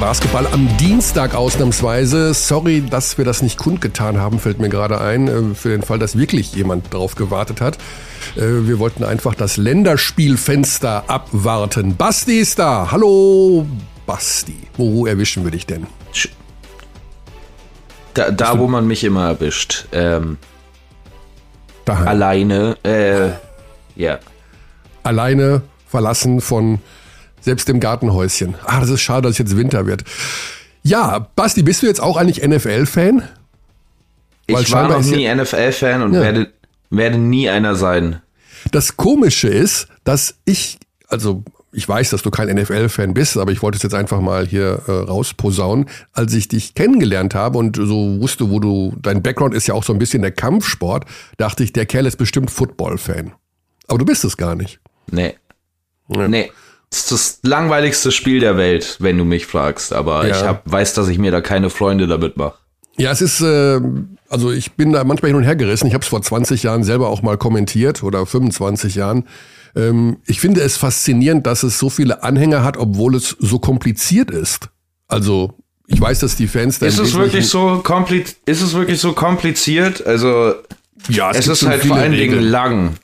Basketball am Dienstag ausnahmsweise. Sorry, dass wir das nicht kundgetan haben, fällt mir gerade ein, äh, für den Fall, dass wirklich jemand drauf gewartet hat. Äh, wir wollten einfach das Länderspielfenster abwarten. Basti ist da. Hallo, Basti. Wo erwischen wir dich denn? Da, da wo man mich immer erwischt. Ähm, alleine. Äh, ja. Alleine verlassen von selbst im Gartenhäuschen. Ah, das ist schade, dass es jetzt Winter wird. Ja, Basti, bist du jetzt auch eigentlich NFL-Fan? Ich war noch nie NFL-Fan und ja. werde, werde nie einer sein. Das Komische ist, dass ich, also ich weiß, dass du kein NFL-Fan bist, aber ich wollte es jetzt einfach mal hier äh, rausposaunen. Als ich dich kennengelernt habe und so wusste, wo du, dein Background ist ja auch so ein bisschen der Kampfsport, dachte ich, der Kerl ist bestimmt Football-Fan. Aber du bist es gar nicht. Nee. Ja. Nee. Ist das langweiligste Spiel der Welt, wenn du mich fragst. Aber ja. ich hab, weiß, dass ich mir da keine Freunde damit mache. Ja, es ist, äh, also ich bin da manchmal hin und her gerissen. Ich habe es vor 20 Jahren selber auch mal kommentiert oder 25 Jahren. Ähm, ich finde es faszinierend, dass es so viele Anhänger hat, obwohl es so kompliziert ist. Also ich weiß, dass die Fans da ist es wirklich so kompliziert? Ist es wirklich so kompliziert? Also ja, es, es ist halt vor allen Dingen lang.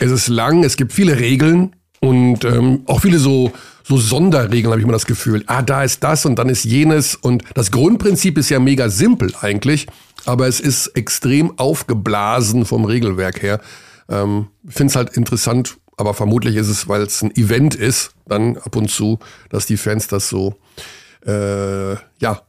Es ist lang, es gibt viele Regeln. Und ähm, auch viele so, so Sonderregeln habe ich immer das Gefühl. Ah, da ist das und dann ist jenes. Und das Grundprinzip ist ja mega simpel eigentlich, aber es ist extrem aufgeblasen vom Regelwerk her. Ähm, Finde es halt interessant, aber vermutlich ist es, weil es ein Event ist, dann ab und zu, dass die Fans das so, äh, ja,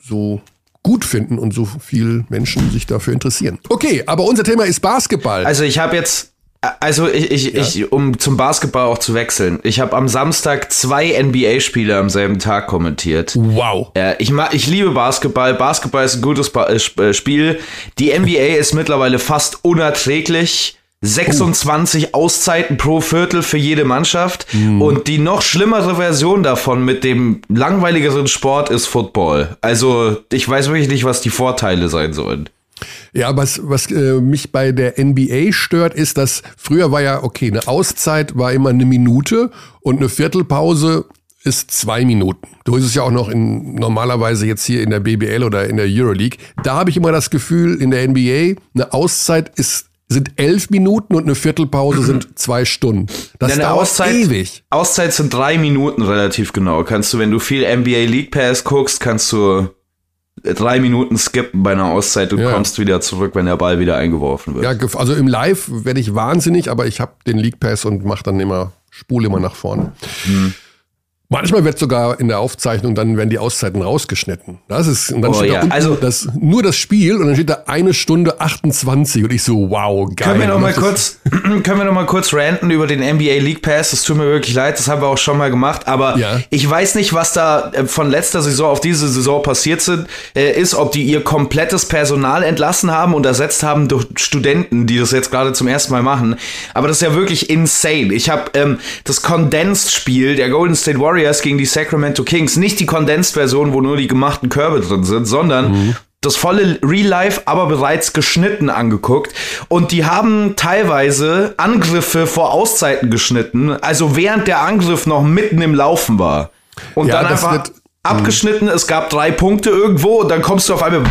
so gut finden und so viel Menschen sich dafür interessieren. Okay, aber unser Thema ist Basketball. Also ich habe jetzt also ich, ich, ja. ich, um zum Basketball auch zu wechseln. Ich habe am Samstag zwei NBA-Spiele am selben Tag kommentiert. Wow. Äh, ich, ich liebe Basketball. Basketball ist ein gutes ba äh, äh Spiel. Die NBA ist mittlerweile fast unerträglich. 26 oh. Auszeiten pro Viertel für jede Mannschaft. Mm. Und die noch schlimmere Version davon mit dem langweiligeren Sport ist Football. Also ich weiß wirklich nicht, was die Vorteile sein sollen. Ja, was, was äh, mich bei der NBA stört, ist, dass früher war ja, okay, eine Auszeit war immer eine Minute und eine Viertelpause ist zwei Minuten. Du ist es ja auch noch in, normalerweise jetzt hier in der BBL oder in der Euroleague. Da habe ich immer das Gefühl, in der NBA, eine Auszeit ist sind elf Minuten und eine Viertelpause sind zwei Stunden. Das ja, dauert Auszeit, ewig. Auszeit sind drei Minuten relativ genau. Kannst du, wenn du viel NBA League Pass guckst, kannst du drei Minuten skippen bei einer Auszeit, du ja. kommst wieder zurück, wenn der Ball wieder eingeworfen wird. Ja, also im Live werde ich wahnsinnig, aber ich habe den League Pass und mache dann immer, spule immer nach vorne. Mhm. Manchmal wird sogar in der Aufzeichnung, dann werden die Auszeiten rausgeschnitten. Das ist, und dann oh, steht ja. da unten also, das, nur das Spiel und dann steht da eine Stunde 28 und ich so, wow, geil. Können wir noch mal kurz, können wir noch mal kurz ranten über den NBA League Pass? Das tut mir wirklich leid, das haben wir auch schon mal gemacht, aber ja. ich weiß nicht, was da äh, von letzter Saison auf diese Saison passiert sind, äh, ist, ob die ihr komplettes Personal entlassen haben und ersetzt haben durch Studenten, die das jetzt gerade zum ersten Mal machen. Aber das ist ja wirklich insane. Ich habe ähm, das Condensed-Spiel der Golden State Warriors Warriors gegen die Sacramento Kings. Nicht die Condensed-Version, wo nur die gemachten Körbe drin sind, sondern mhm. das volle Real Life, aber bereits geschnitten angeguckt. Und die haben teilweise Angriffe vor Auszeiten geschnitten, also während der Angriff noch mitten im Laufen war. Und ja, dann einfach abgeschnitten, es gab drei Punkte irgendwo und dann kommst du auf einmal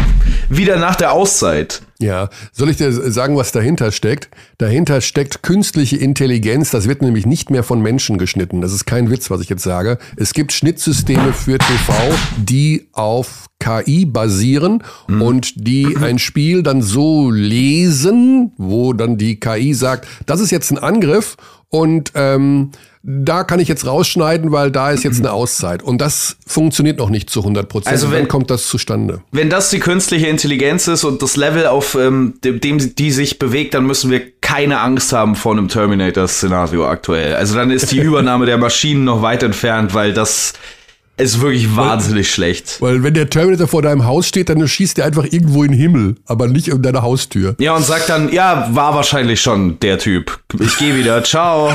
wieder nach der Auszeit. Ja, soll ich dir sagen, was dahinter steckt? Dahinter steckt künstliche Intelligenz. Das wird nämlich nicht mehr von Menschen geschnitten. Das ist kein Witz, was ich jetzt sage. Es gibt Schnittsysteme für TV, die auf KI basieren mhm. und die ein Spiel dann so lesen, wo dann die KI sagt, das ist jetzt ein Angriff und ähm, da kann ich jetzt rausschneiden, weil da ist jetzt eine Auszeit. Und das funktioniert noch nicht zu 100 Prozent. Also wenn, kommt das zustande. Wenn das die künstliche Intelligenz ist und das Level, auf ähm, dem, dem die sich bewegt, dann müssen wir keine Angst haben vor einem Terminator-Szenario aktuell. Also dann ist die Übernahme der Maschinen noch weit entfernt, weil das ist wirklich wahnsinnig weil, schlecht. Weil wenn der Terminator vor deinem Haus steht, dann schießt er einfach irgendwo in den Himmel, aber nicht um deine Haustür. Ja, und sagt dann, ja, war wahrscheinlich schon der Typ. Ich gehe wieder, ciao.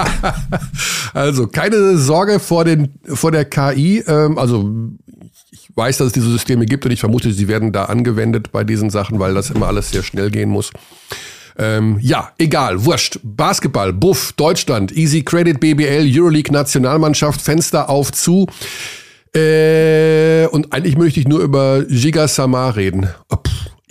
also keine Sorge vor, den, vor der KI. Ähm, also ich weiß, dass es diese Systeme gibt und ich vermute, sie werden da angewendet bei diesen Sachen, weil das immer alles sehr schnell gehen muss. Ähm, ja, egal, wurscht. Basketball, Buff, Deutschland, Easy Credit, BBL, Euroleague, Nationalmannschaft, Fenster auf zu. Äh, und eigentlich möchte ich nur über Giga Samar reden. Oh,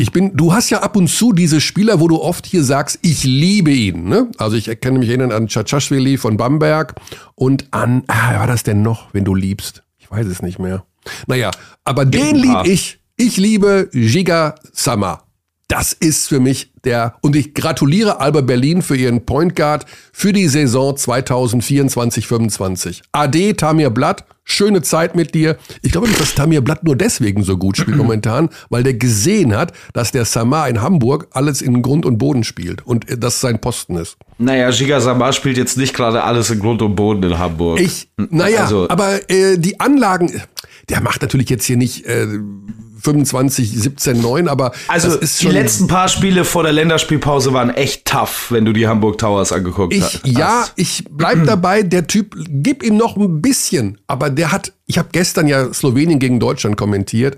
ich bin, du hast ja ab und zu diese Spieler, wo du oft hier sagst, ich liebe ihn. Ne? Also ich erkenne mich erinnern an Chachashvili von Bamberg und an, ah, war das denn noch, wenn du liebst? Ich weiß es nicht mehr. Naja, aber den liebe ich. Ich liebe Giga Sama. Das ist für mich der, und ich gratuliere Alba Berlin für ihren Point Guard für die Saison 2024-25. Ade, Tamir Blatt, schöne Zeit mit dir. Ich glaube nicht, dass Tamir Blatt nur deswegen so gut spielt momentan, weil der gesehen hat, dass der Samar in Hamburg alles in Grund und Boden spielt und das sein Posten ist. Naja, Giga Samar spielt jetzt nicht gerade alles in Grund und Boden in Hamburg. Ich, naja, also, aber äh, die Anlagen, der macht natürlich jetzt hier nicht äh, 25, 17, 9, aber also die letzten paar Spiele vor der Länderspielpause waren echt tough, wenn du die Hamburg Towers angeguckt ich, hast. Ja, ich bleib dabei, der Typ, gib ihm noch ein bisschen, aber der hat, ich habe gestern ja Slowenien gegen Deutschland kommentiert,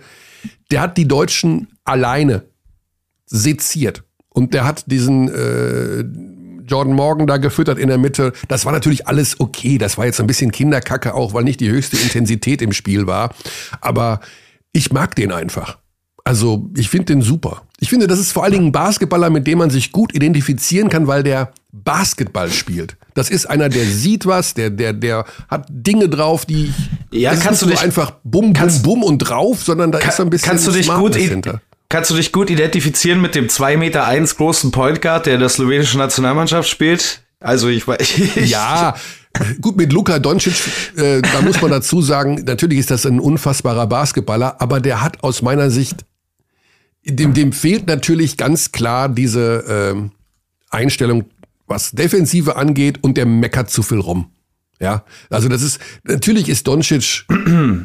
der hat die Deutschen alleine seziert und der hat diesen äh, Jordan Morgan da gefüttert in der Mitte. Das war natürlich alles okay. Das war jetzt ein bisschen Kinderkacke auch, weil nicht die höchste Intensität im Spiel war. Aber ich mag den einfach. Also ich finde den super. Ich finde, das ist vor allen Dingen ein Basketballer, mit dem man sich gut identifizieren kann, weil der Basketball spielt. Das ist einer, der sieht was, der, der, der hat Dinge drauf, die ja, kannst du nicht einfach bum, bum, bum und drauf, sondern da kann, ist ein bisschen kannst du dich gut hinter. Kannst du dich gut identifizieren mit dem 2,1 Meter eins großen Point Guard, der in der slowenischen Nationalmannschaft spielt? Also ich weiß. ja, Gut, mit Luka Doncic, äh, da muss man dazu sagen, natürlich ist das ein unfassbarer Basketballer, aber der hat aus meiner Sicht, dem, dem fehlt natürlich ganz klar diese äh, Einstellung, was Defensive angeht und der meckert zu viel rum. Ja, also das ist, natürlich ist Doncic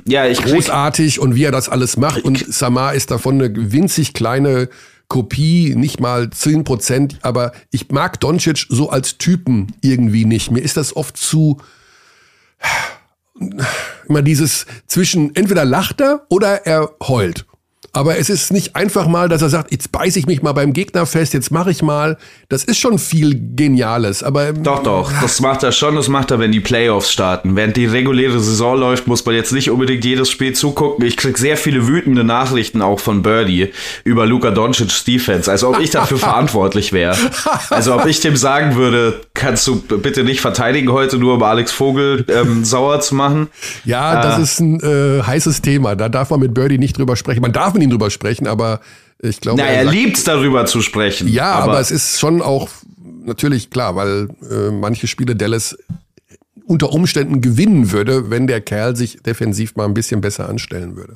ja, ich großartig und wie er das alles macht und Samar ist davon eine winzig kleine Kopie, nicht mal 10 Prozent, aber ich mag Doncic so als Typen irgendwie nicht. Mir ist das oft zu, immer dieses zwischen, entweder lacht er oder er heult. Aber es ist nicht einfach mal, dass er sagt, jetzt beiße ich mich mal beim Gegner fest, jetzt mache ich mal. Das ist schon viel Geniales. Aber doch, doch, das macht er schon. Das macht er, wenn die Playoffs starten. Während die reguläre Saison läuft, muss man jetzt nicht unbedingt jedes Spiel zugucken. Ich krieg sehr viele wütende Nachrichten auch von Birdie über Luka Doncic's Defense, als ob ich dafür verantwortlich wäre. Also ob ich dem sagen würde, kannst du bitte nicht verteidigen heute, nur um Alex Vogel ähm, sauer zu machen. Ja, das äh, ist ein äh, heißes Thema. Da darf man mit Birdie nicht drüber sprechen. Man darf mit ihn drüber sprechen, aber ich glaube. Na, er, er liebt es darüber zu sprechen. Ja, aber, aber, es ist schon auch natürlich klar, weil äh, manche Spiele Dallas unter Umständen gewinnen würde, wenn der Kerl sich defensiv mal ein bisschen besser anstellen würde.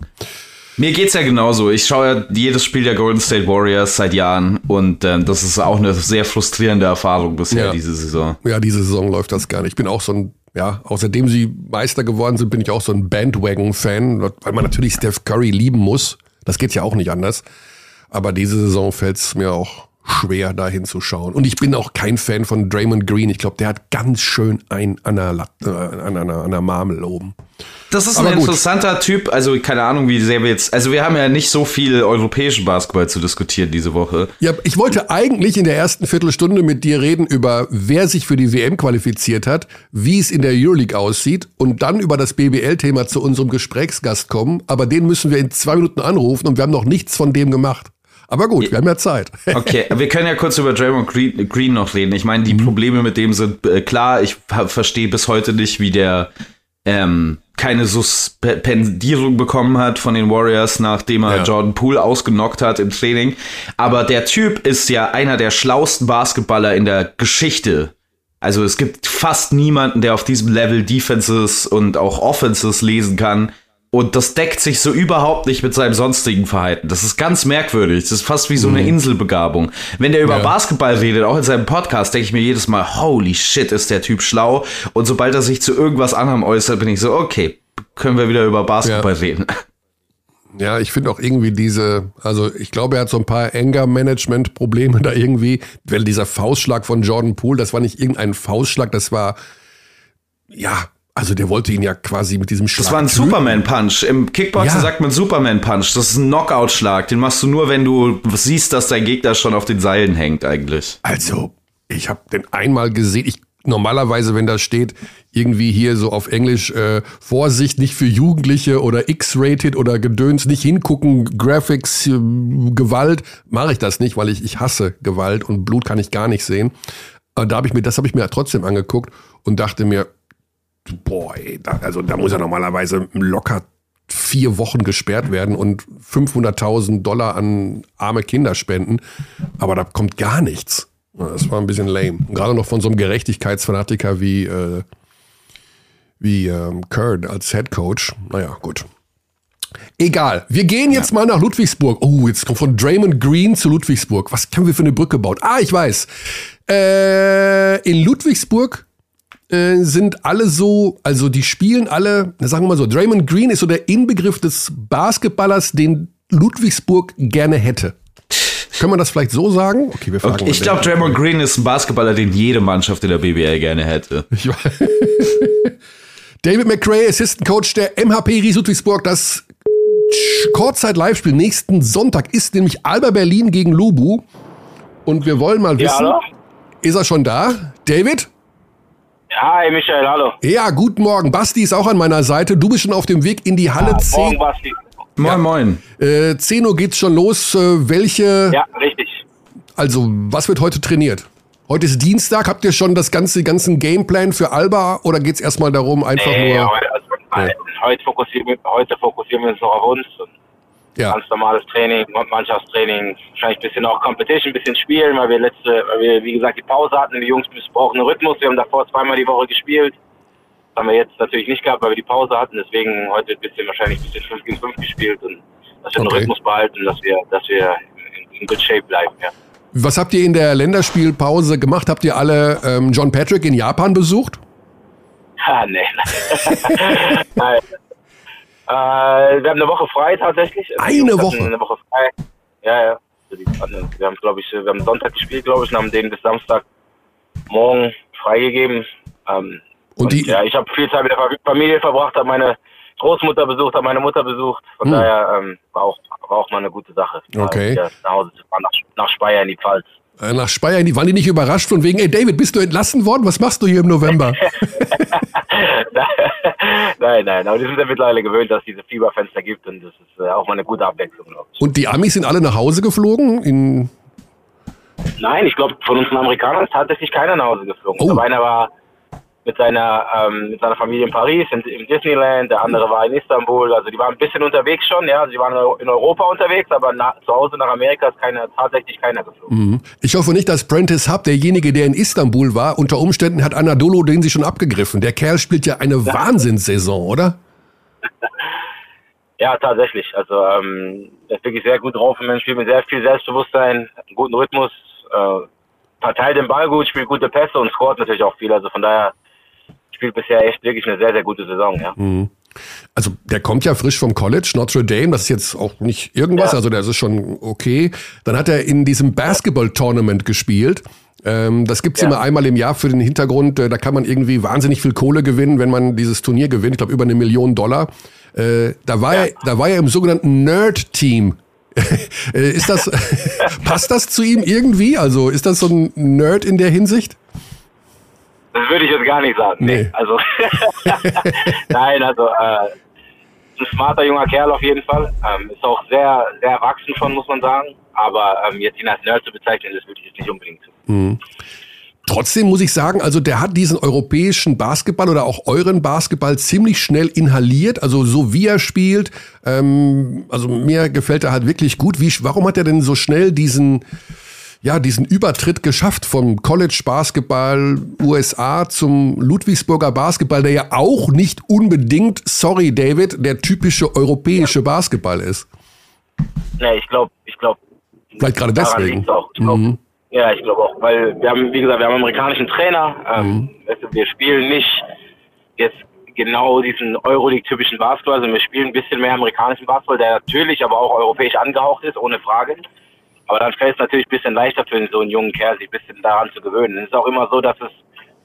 Mir geht's ja genauso. Ich schaue ja jedes Spiel der Golden State Warriors seit Jahren und äh, das ist auch eine sehr frustrierende Erfahrung bisher ja. diese Saison. Ja, diese Saison läuft das gar nicht. Ich bin auch so ein ja, außerdem sie Meister geworden sind, bin ich auch so ein Bandwagon-Fan, weil man natürlich Steph Curry lieben muss. Das geht ja auch nicht anders. Aber diese Saison fällt es mir auch schwer, da hinzuschauen. Und ich bin auch kein Fan von Draymond Green. Ich glaube, der hat ganz schön ein an der, äh, an einer, an einer Marmel oben. Das ist ein interessanter Typ. Also, keine Ahnung, wie sehr wir jetzt. Also, wir haben ja nicht so viel europäischen Basketball zu diskutieren diese Woche. Ja, ich wollte eigentlich in der ersten Viertelstunde mit dir reden über, wer sich für die WM qualifiziert hat, wie es in der Euroleague aussieht und dann über das BBL-Thema zu unserem Gesprächsgast kommen. Aber den müssen wir in zwei Minuten anrufen und wir haben noch nichts von dem gemacht. Aber gut, wir haben ja Zeit. Okay, wir können ja kurz über Draymond Green, Green noch reden. Ich meine, die mhm. Probleme mit dem sind äh, klar. Ich verstehe bis heute nicht, wie der ähm, keine Suspendierung bekommen hat von den Warriors, nachdem er ja. Jordan Poole ausgenockt hat im Training. Aber der Typ ist ja einer der schlausten Basketballer in der Geschichte. Also es gibt fast niemanden, der auf diesem Level Defenses und auch Offenses lesen kann. Und das deckt sich so überhaupt nicht mit seinem sonstigen Verhalten. Das ist ganz merkwürdig. Das ist fast wie so eine mhm. Inselbegabung. Wenn der über ja. Basketball redet, auch in seinem Podcast, denke ich mir jedes Mal, holy shit, ist der Typ schlau. Und sobald er sich zu irgendwas anderem äußert, bin ich so, okay, können wir wieder über Basketball ja. reden. Ja, ich finde auch irgendwie diese, also ich glaube, er hat so ein paar Anger-Management-Probleme da irgendwie. Weil dieser Faustschlag von Jordan Poole, das war nicht irgendein Faustschlag, das war, ja, Also der wollte ihn ja quasi mit diesem Schlag. Das war ein Superman-Punch. Im Kickboxen ja. sagt man Superman-Punch. Das ist ein Knockout-Schlag. Den machst du nur, wenn du siehst, dass dein Gegner schon auf den Seilen hängt, eigentlich. Also, ich habe den einmal gesehen. Ich normalerweise, wenn da steht, irgendwie hier so auf Englisch, äh, Vorsicht, nicht für Jugendliche oder X-rated oder Gedöns, nicht hingucken, Graphics, äh, Gewalt, mache ich das nicht, weil ich, ich hasse Gewalt und Blut kann ich gar nicht sehen. Aber da habe ich mir, das habe ich mir trotzdem angeguckt und dachte mir, boah, ey, da, also da muss er normalerweise locker vier Wochen gesperrt werden und 500.000 Dollar an arme Kinder spenden. Aber da kommt gar nichts. Das war ein bisschen lame. Gerade noch von so einem Gerechtigkeitsfanatiker wie, äh, wie ähm, Kurt als Head Coach. Naja, gut. Egal. Wir gehen jetzt ja. mal nach Ludwigsburg. Oh, jetzt kommt von Draymond Green zu Ludwigsburg. Was haben wir für eine Brücke gebaut? Ah, ich weiß. Äh, in Ludwigsburg äh, sind alle so, also die spielen alle, sagen wir mal so, Draymond Green ist so der Inbegriff des Basketballers, den Ludwigsburg gerne hätte. Können wir das vielleicht so sagen? Okay, wir fragen okay, Ich glaube, Draymond Green ist ein Basketballer, den jede Mannschaft in der BBL gerne hätte. David McRae, Assistant Coach der MHP Ries Ludwigsburg. Das Kurzzeit-Live-Spiel nächsten Sonntag ist nämlich Alba Berlin gegen Lubu. Und wir wollen mal wissen, ja, ist er schon da? David? Ja, hi Michael, hallo. Ja, guten Morgen. Basti ist auch an meiner Seite. Du bist schon auf dem Weg in die Halle ja, 10. Morgen, Basti. Moin, ja. moin. Äh, 10 Uhr geht's schon los. Äh, welche. Ja, richtig. Also, was wird heute trainiert? Heute ist Dienstag. Habt ihr schon das ganze, ganzen Gameplan für Alba oder geht's erstmal darum, einfach nee, nur. Also, nee. heute, fokussieren, heute fokussieren wir uns noch auf uns. Ja. Ganz normales Training, Mannschaftstraining, wahrscheinlich ein bisschen auch Competition, ein bisschen spielen, weil wir letzte, weil wir, wie gesagt, die Pause hatten. Die Jungs brauchen einen Rhythmus. Wir haben davor zweimal die Woche gespielt haben wir jetzt natürlich nicht gehabt, weil wir die Pause hatten. Deswegen heute ein bisschen wahrscheinlich ein bisschen 5 gegen 5 gespielt und dass wir okay. den Rhythmus behalten, dass wir, dass wir in, in good shape bleiben, ja. Was habt ihr in der Länderspielpause gemacht? Habt ihr alle ähm, John Patrick in Japan besucht? Ah, nee. Nein. Äh, wir haben eine Woche frei tatsächlich. Eine Woche? Eine Woche frei. Ja, ja. Wir haben, glaube ich, wir haben Sonntag gespielt, glaube ich, und haben den bis Samstag morgen freigegeben. Ähm, und, die, ja, ich habe viel Zeit mit der Familie verbracht, habe meine Großmutter besucht, habe meine Mutter besucht. Von hm. daher ähm, war, auch, war auch mal eine gute Sache. Okay. Nach Hause zu fahren, nach, nach Speyer in die Pfalz. Äh, nach Speyer waren die nicht überrascht von wegen, ey David, bist du entlassen worden? Was machst du hier im November? nein, nein, aber die sind ja mittlerweile gewöhnt, dass es diese Fieberfenster gibt und das ist äh, auch mal eine gute Abwechslung, glaube ich. Und die Amis sind alle nach Hause geflogen? In Nein, ich glaube, von uns Amerikanern ist tatsächlich keiner nach Hause geflogen. Oh. einer war mit seiner, ähm, mit seiner Familie in Paris, in, im Disneyland, der andere war in Istanbul, also die waren ein bisschen unterwegs schon, ja, sie waren in Europa unterwegs, aber nach, zu Hause nach Amerika ist keiner, tatsächlich keiner geflogen. Mhm. Ich hoffe nicht, dass Prentice Hub, derjenige, der in Istanbul war, unter Umständen hat Anadolu den sie schon abgegriffen. Der Kerl spielt ja eine Wahnsinnssaison, oder? ja, tatsächlich. Also ähm, er ist wirklich sehr gut drauf und man spielt mit sehr viel Selbstbewusstsein, guten Rhythmus, äh, verteilt den Ball gut, spielt gute Pässe und scoret natürlich auch viel. Also von daher spielt bisher echt wirklich eine sehr, sehr gute Saison, ja. Mhm. Also der kommt ja frisch vom College, Notre Dame, das ist jetzt auch nicht irgendwas, ja. also das ist schon okay. Dann hat er in diesem Basketball-Tournament gespielt. Ähm, das gibt's ja. immer einmal im Jahr für den Hintergrund, äh, da kann man irgendwie wahnsinnig viel Kohle gewinnen, wenn man dieses Turnier gewinnt, ich glaube über eine Million Dollar. Äh, da, war ja. er, da war er im sogenannten Nerd-Team. Äh, ist das, passt das zu ihm irgendwie? Also ist das so ein Nerd in der Hinsicht? Das würde ich jetzt gar nicht sagen. Nee. Also, nein, also, äh, ein smarter junger Kerl auf jeden Fall. Ähm, ist auch sehr, sehr erwachsen schon, muss man sagen. Aber ähm, jetzt ihn als Nerd zu bezeichnen, das würde ich jetzt nicht unbedingt tun. Mhm. Trotzdem muss ich sagen, also der hat diesen europäischen Basketball oder auch euren Basketball ziemlich schnell inhaliert, also so wie er spielt. Ähm, also mir gefällt er halt wirklich gut. Wie, warum hat er denn so schnell diesen ja, diesen Übertritt geschafft vom College Basketball USA zum Ludwigsburger Basketball, der ja auch nicht unbedingt, sorry David, der typische europäische Basketball ist. Ja, ich glaube, ich glaube. Vielleicht gerade deswegen. Auch. Ich glaub, mhm. Ja, ich glaube auch, weil wir haben, wie gesagt, wir haben einen amerikanischen Trainer. Ähm, mhm. wir spielen nicht jetzt genau diesen Euroleague-typischen Basketball, also wir spielen ein bisschen mehr amerikanischen Basketball, der natürlich aber auch europäisch angehaucht ist, ohne Frage. Aber dann fällt es natürlich ein bisschen leichter für so einen jungen Kerl, sich ein bisschen daran zu gewöhnen. Es ist auch immer so, dass es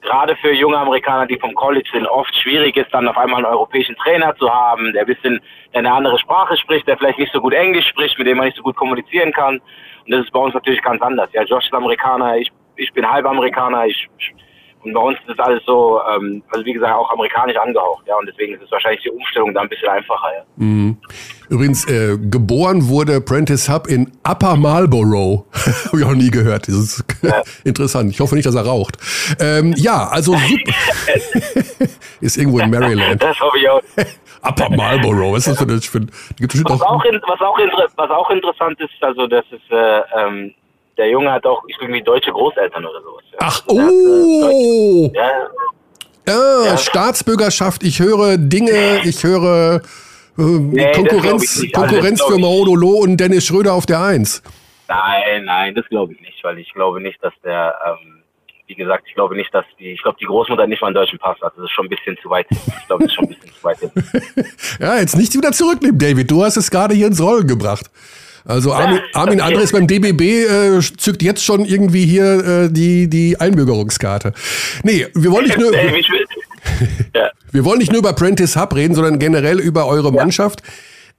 gerade für junge Amerikaner, die vom College sind, oft schwierig ist, dann auf einmal einen europäischen Trainer zu haben, der ein bisschen der eine andere Sprache spricht, der vielleicht nicht so gut Englisch spricht, mit dem man nicht so gut kommunizieren kann. Und das ist bei uns natürlich ganz anders. Ja, Josh ist Amerikaner, ich, ich bin halb Amerikaner, ich, und bei uns ist das alles so, ähm, also wie gesagt, auch amerikanisch angehaucht, ja, und deswegen ist es wahrscheinlich die Umstellung da ein bisschen einfacher, ja. Mhm. Übrigens, äh, geboren wurde Prentice Hub in Upper Marlborough. Habe ich auch nie gehört. Das ist ja. interessant. Ich hoffe nicht, dass er raucht. Ähm, ja, also super. ist irgendwo in Maryland. Das hoffe ich auch. Upper Marlborough, was ist das für ein... Für, gibt's was, auch, in, was, auch was auch interessant ist, also das ist... Äh, ähm, der Junge hat auch irgendwie deutsche Großeltern oder sowas. Ja. Ach, oh! Ja. Ja, ja. Staatsbürgerschaft, ich höre Dinge, ich höre äh, nee, Konkurrenz, Konkurrenz für Maudolo und Dennis Schröder auf der Eins. Nein, nein, das glaube ich nicht, weil ich glaube nicht, dass der, ähm, wie gesagt, ich glaube nicht, dass die, ich glaube, die Großmutter nicht mal einen deutschen Pass hat. Das ist schon ein bisschen zu weit. Ich glaube, das ist schon ein bisschen zu weit. ja, jetzt nichts wieder zurücknehmen, David. Du hast es gerade hier ins Rollen gebracht. Also Armin, Armin Andres beim DBB äh, zückt jetzt schon irgendwie hier äh, die, die Einbürgerungskarte. Nee, wir wollen nicht nur... Wir wollen nicht nur über Prentice Hub reden, sondern generell über eure Mannschaft.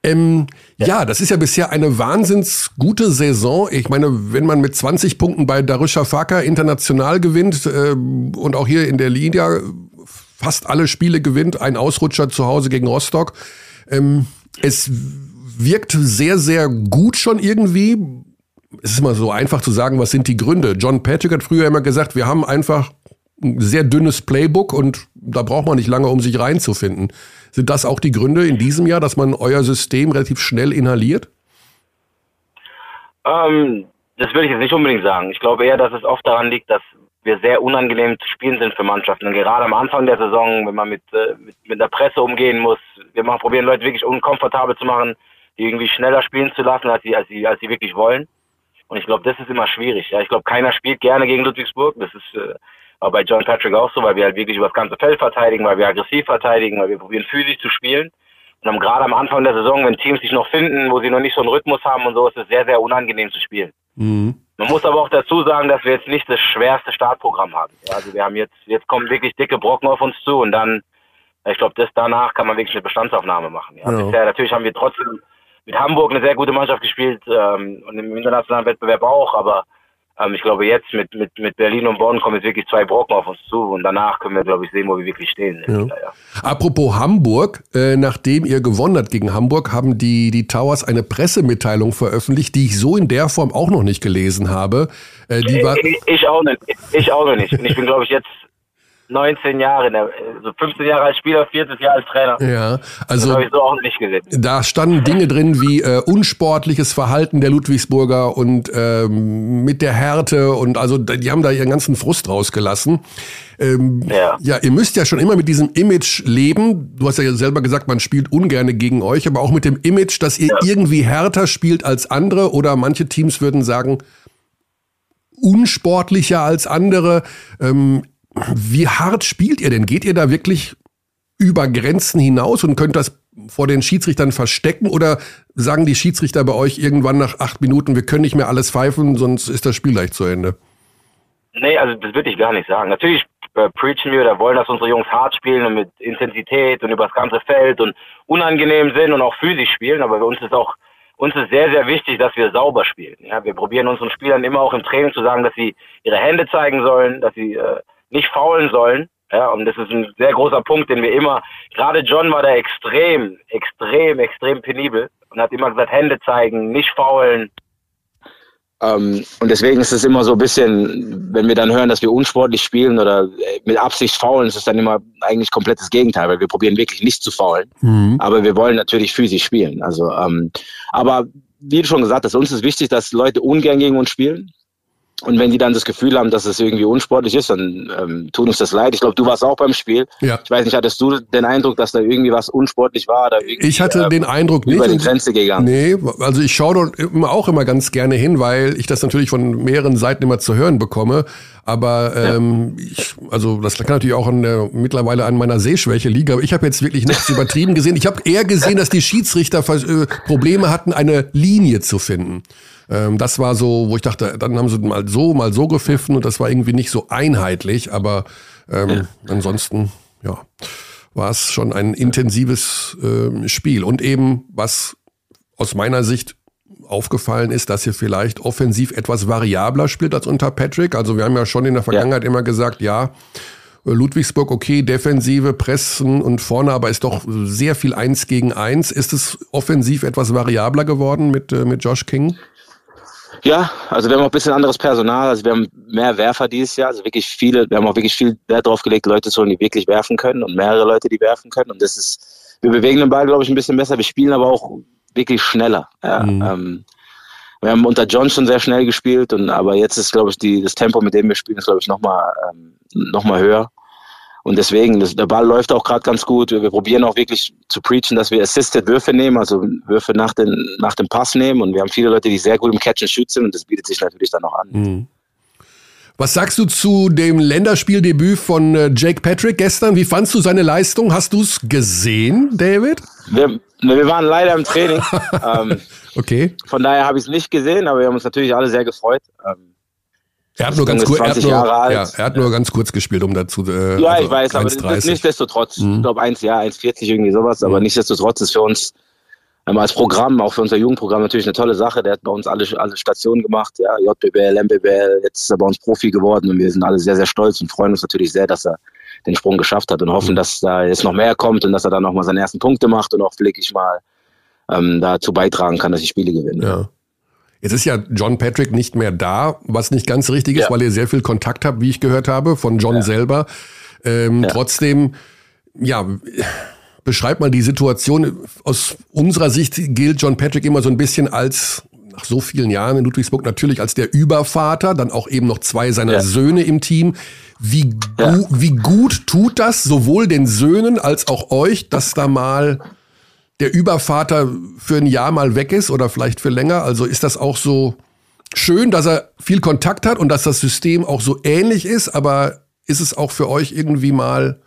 Ähm, ja. ja. das ist ja bisher eine wahnsinns gute Saison. Ich meine, wenn man mit 20 Punkten bei Darüşşafaka international gewinnt äh, und auch hier in der Liga fast alle Spiele gewinnt, ein Ausrutscher zu Hause gegen Rostock. Ähm, es wirkt sehr, sehr gut schon irgendwie. Es ist immer so einfach zu sagen, was sind die Gründe. John Patrick hat früher immer gesagt, wir haben einfach ein sehr dünnes Playbook und da braucht man nicht lange, um sich reinzufinden. Sind das auch die Gründe in diesem Jahr, dass man euer System relativ schnell inhaliert? Ähm, das würde ich jetzt nicht unbedingt sagen. Ich glaube eher, dass es oft daran liegt, dass wir sehr unangenehm zu spielen sind für Mannschaften. Und gerade am Anfang der Saison, wenn man mit, äh, mit, mit der Presse umgehen muss, wir machen, probieren Leute wirklich unkomfortabel zu machen, irgendwie schneller spielen zu lassen, als sie, als sie, als sie wirklich wollen. Und ich glaube, das ist immer schwierig. Ja, ich glaube, keiner spielt gerne gegen Ludwigsburg. Das ist äh, aber bei John Patrick auch so, weil wir halt wirklich über das ganze Feld verteidigen, weil wir aggressiv verteidigen, weil wir probieren physisch zu spielen. Und gerade am Anfang der Saison, wenn Teams sich noch finden, wo sie noch nicht so einen Rhythmus haben und so, ist es sehr, sehr unangenehm zu spielen. Mhm. Man muss aber auch dazu sagen, dass wir jetzt nicht das schwerste Startprogramm haben. Ja, also wir haben jetzt, jetzt kommen wirklich dicke Brocken auf uns zu und dann, ich glaube, das danach kann man wirklich eine Bestandsaufnahme machen. Ja. ja. Bisher natürlich haben wir trotzdem mit Hamburg eine sehr gute Mannschaft gespielt ähm, und im internationalen Wettbewerb auch, aber ähm, ich glaube jetzt mit, mit, mit Berlin und Bonn kommen jetzt wirklich zwei Brocken auf uns zu und danach können wir, glaube ich, sehen, wo wir wirklich stehen. Ja. Liga, ja. Apropos Hamburg, äh, nachdem ihr gewonnen habt gegen Hamburg, haben die, die Towers eine Pressemitteilung veröffentlicht, die ich so in der Form auch noch nicht gelesen habe. Äh, die war ich, ich auch nicht. Ich auch noch nicht. Und ich bin, glaube ich, jetzt 19 Jahre, also 15 Jahre als Spieler, viertes Jahr als Trainer. Ja, also das habe ich so auch nicht gesehen. Da standen Dinge drin wie äh, unsportliches Verhalten der Ludwigsburger und ähm, mit der Härte und also die haben da ihren ganzen Frust rausgelassen. Ähm, ja. ja, ihr müsst ja schon immer mit diesem Image leben. Du hast ja selber gesagt, man spielt ungerne gegen euch, aber auch mit dem Image, dass ihr ja. irgendwie härter spielt als andere oder manche Teams würden sagen, unsportlicher als andere. Ähm, wie hart spielt ihr denn? Geht ihr da wirklich über Grenzen hinaus und könnt das vor den Schiedsrichtern verstecken oder sagen die Schiedsrichter bei euch irgendwann nach acht Minuten, wir können nicht mehr alles pfeifen, sonst ist das Spiel leicht zu Ende? Nee, also das würde ich gar nicht sagen. Natürlich äh, preachen wir oder wollen, dass unsere Jungs hart spielen und mit Intensität und über das ganze Feld und unangenehm sind und auch physisch spielen, aber bei uns ist auch uns ist sehr, sehr wichtig, dass wir sauber spielen. Ja, wir probieren unseren Spielern immer auch im Training zu sagen, dass sie ihre Hände zeigen sollen, dass sie äh, nicht faulen sollen. Ja, und das ist ein sehr großer Punkt, den wir immer, gerade John war da extrem, extrem, extrem penibel und hat immer gesagt, Hände zeigen, nicht faulen. Ähm, und deswegen ist es immer so ein bisschen, wenn wir dann hören, dass wir unsportlich spielen oder äh, mit Absicht faulen, ist es dann immer eigentlich komplett das Gegenteil, weil wir probieren wirklich nicht zu faulen. Mhm. Aber wir wollen natürlich physisch spielen. Also, ähm, aber wie du schon gesagt hast, uns ist wichtig, dass Leute ungern gegen uns spielen. Und wenn die dann das Gefühl haben, dass es irgendwie unsportlich ist, dann ähm, tut uns das leid. Ich glaube, du warst auch beim Spiel. Ja. Ich weiß nicht, hattest du den Eindruck, dass da irgendwie was unsportlich war? Oder ich hatte äh, den Eindruck nicht. Über die Grenze gegangen. Nee, also ich schaue dort immer auch immer ganz gerne hin, weil ich das natürlich von mehreren Seiten immer zu hören bekomme. Aber ähm, ja. ich, also das kann natürlich auch an der, mittlerweile an meiner Sehschwäche liegen. Aber ich habe jetzt wirklich nichts übertrieben gesehen. Ich habe eher gesehen, dass die Schiedsrichter äh, Probleme hatten, eine Linie zu finden. Ähm, das war so, wo ich dachte, dann haben sie mal so, mal so gepfiffen und das war irgendwie nicht so einheitlich, aber ähm, ja. ansonsten, ja, war es schon ein intensives äh, Spiel. Und eben, was aus meiner Sicht aufgefallen ist, dass ihr vielleicht offensiv etwas variabler spielt als unter Patrick. Also wir haben ja schon in der Vergangenheit ja. immer gesagt, ja, Ludwigsburg okay, Defensive, Pressen und vorne, aber ist doch sehr viel Eins gegen Eins. Ist es offensiv etwas variabler geworden mit, äh, mit Josh King? Ja, also wir haben auch ein bisschen anderes Personal, also wir haben mehr Werfer dieses Jahr, also wirklich viele, wir haben auch wirklich viel Wert darauf gelegt, Leute zu holen, die wirklich werfen können und mehrere Leute, die werfen können und das ist, wir bewegen den Ball, glaube ich, ein bisschen besser, wir spielen aber auch wirklich schneller. Ja. Mhm. Ähm, wir haben unter John schon sehr schnell gespielt, und, aber jetzt ist, glaube ich, die, das Tempo, mit dem wir spielen, ist, glaube ich, nochmal ähm, noch höher. Und deswegen, das, der Ball läuft auch gerade ganz gut. Wir, wir, probieren auch wirklich zu preachen, dass wir Assisted Würfe nehmen, also Würfe nach, den, nach dem Pass nehmen. Und wir haben viele Leute, die sehr gut im Catch and Shoot sind und das bietet sich natürlich dann auch an. Mhm. Was sagst du zu dem Länderspieldebüt von äh, Jake Patrick gestern? Wie fandst du seine Leistung? Hast du es gesehen, David? Wir, wir waren leider im Training. ähm, okay. Von daher habe ich es nicht gesehen, aber wir haben uns natürlich alle sehr gefreut. Ähm, er hat nur ganz kurz, er hat nur, ja, er hat nur ganz kurz gespielt, um dazu. Äh, ja, also ich weiß, aber das, nichtsdestotrotz, mhm. ich glaube 1 Jahr, 1,40 irgendwie sowas, aber mhm. nichtsdestotrotz ist für uns ähm, als Programm, auch für unser Jugendprogramm natürlich eine tolle Sache. Der hat bei uns alle, alle Stationen gemacht, ja, JBL, MBBL, jetzt ist er bei uns Profi geworden und wir sind alle sehr, sehr stolz und freuen uns natürlich sehr, dass er den Sprung geschafft hat und hoffen, mhm. dass da jetzt noch mehr kommt und dass er dann nochmal seine ersten Punkte macht und auch wirklich mal ähm, dazu beitragen kann, dass die Spiele gewinnen. Ja. Jetzt ist ja John Patrick nicht mehr da, was nicht ganz richtig ist, ja. weil ihr sehr viel Kontakt habt, wie ich gehört habe, von John ja. selber. Ähm, ja. Trotzdem, ja, beschreibt mal die Situation. Aus unserer Sicht gilt John Patrick immer so ein bisschen als, nach so vielen Jahren in Ludwigsburg, natürlich als der Übervater, dann auch eben noch zwei seiner Söhne im Team. Wie, gu wie gut tut das sowohl den Söhnen als auch euch, dass da mal der Übervater für ein Jahr mal weg ist oder vielleicht für länger? Also ist das auch so schön, dass er viel Kontakt hat und dass das System auch so ähnlich ist, aber ist es auch für euch irgendwie mal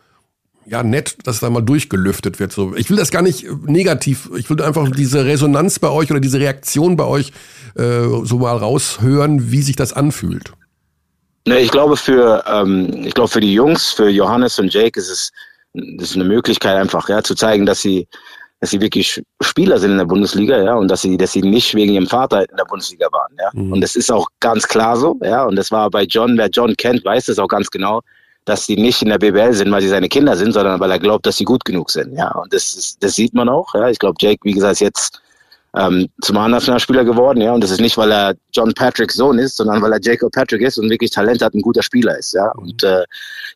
ja nett, dass da mal durchgelüftet wird. So, ich will das gar nicht negativ. Ich will einfach diese Resonanz bei euch oder diese Reaktion bei euch äh, so mal raushören, wie sich das anfühlt. Ne, ich glaube für ähm, ich glaube für die Jungs, für Johannes und Jake ist es das ist eine Möglichkeit einfach, ja, zu zeigen, dass sie dass sie wirklich Spieler sind in der Bundesliga, ja, und dass sie, dass sie nicht wegen ihrem Vater in der Bundesliga waren, ja. Mhm. Und das ist auch ganz klar so, ja. Und das war bei John, wer John kennt, weiß das auch ganz genau, dass sie nicht in der BBL sind, weil sie seine Kinder sind, sondern weil er glaubt, dass sie gut genug sind, ja. Und das, ist, das sieht man auch, ja. Ich glaube, Jake, wie gesagt, ist jetzt ähm, zum A-Nationalspieler geworden, ja. Und das ist nicht, weil er John Patricks Sohn ist, sondern weil er Jacob Patrick ist und wirklich Talent hat, ein guter Spieler ist, ja. Und äh,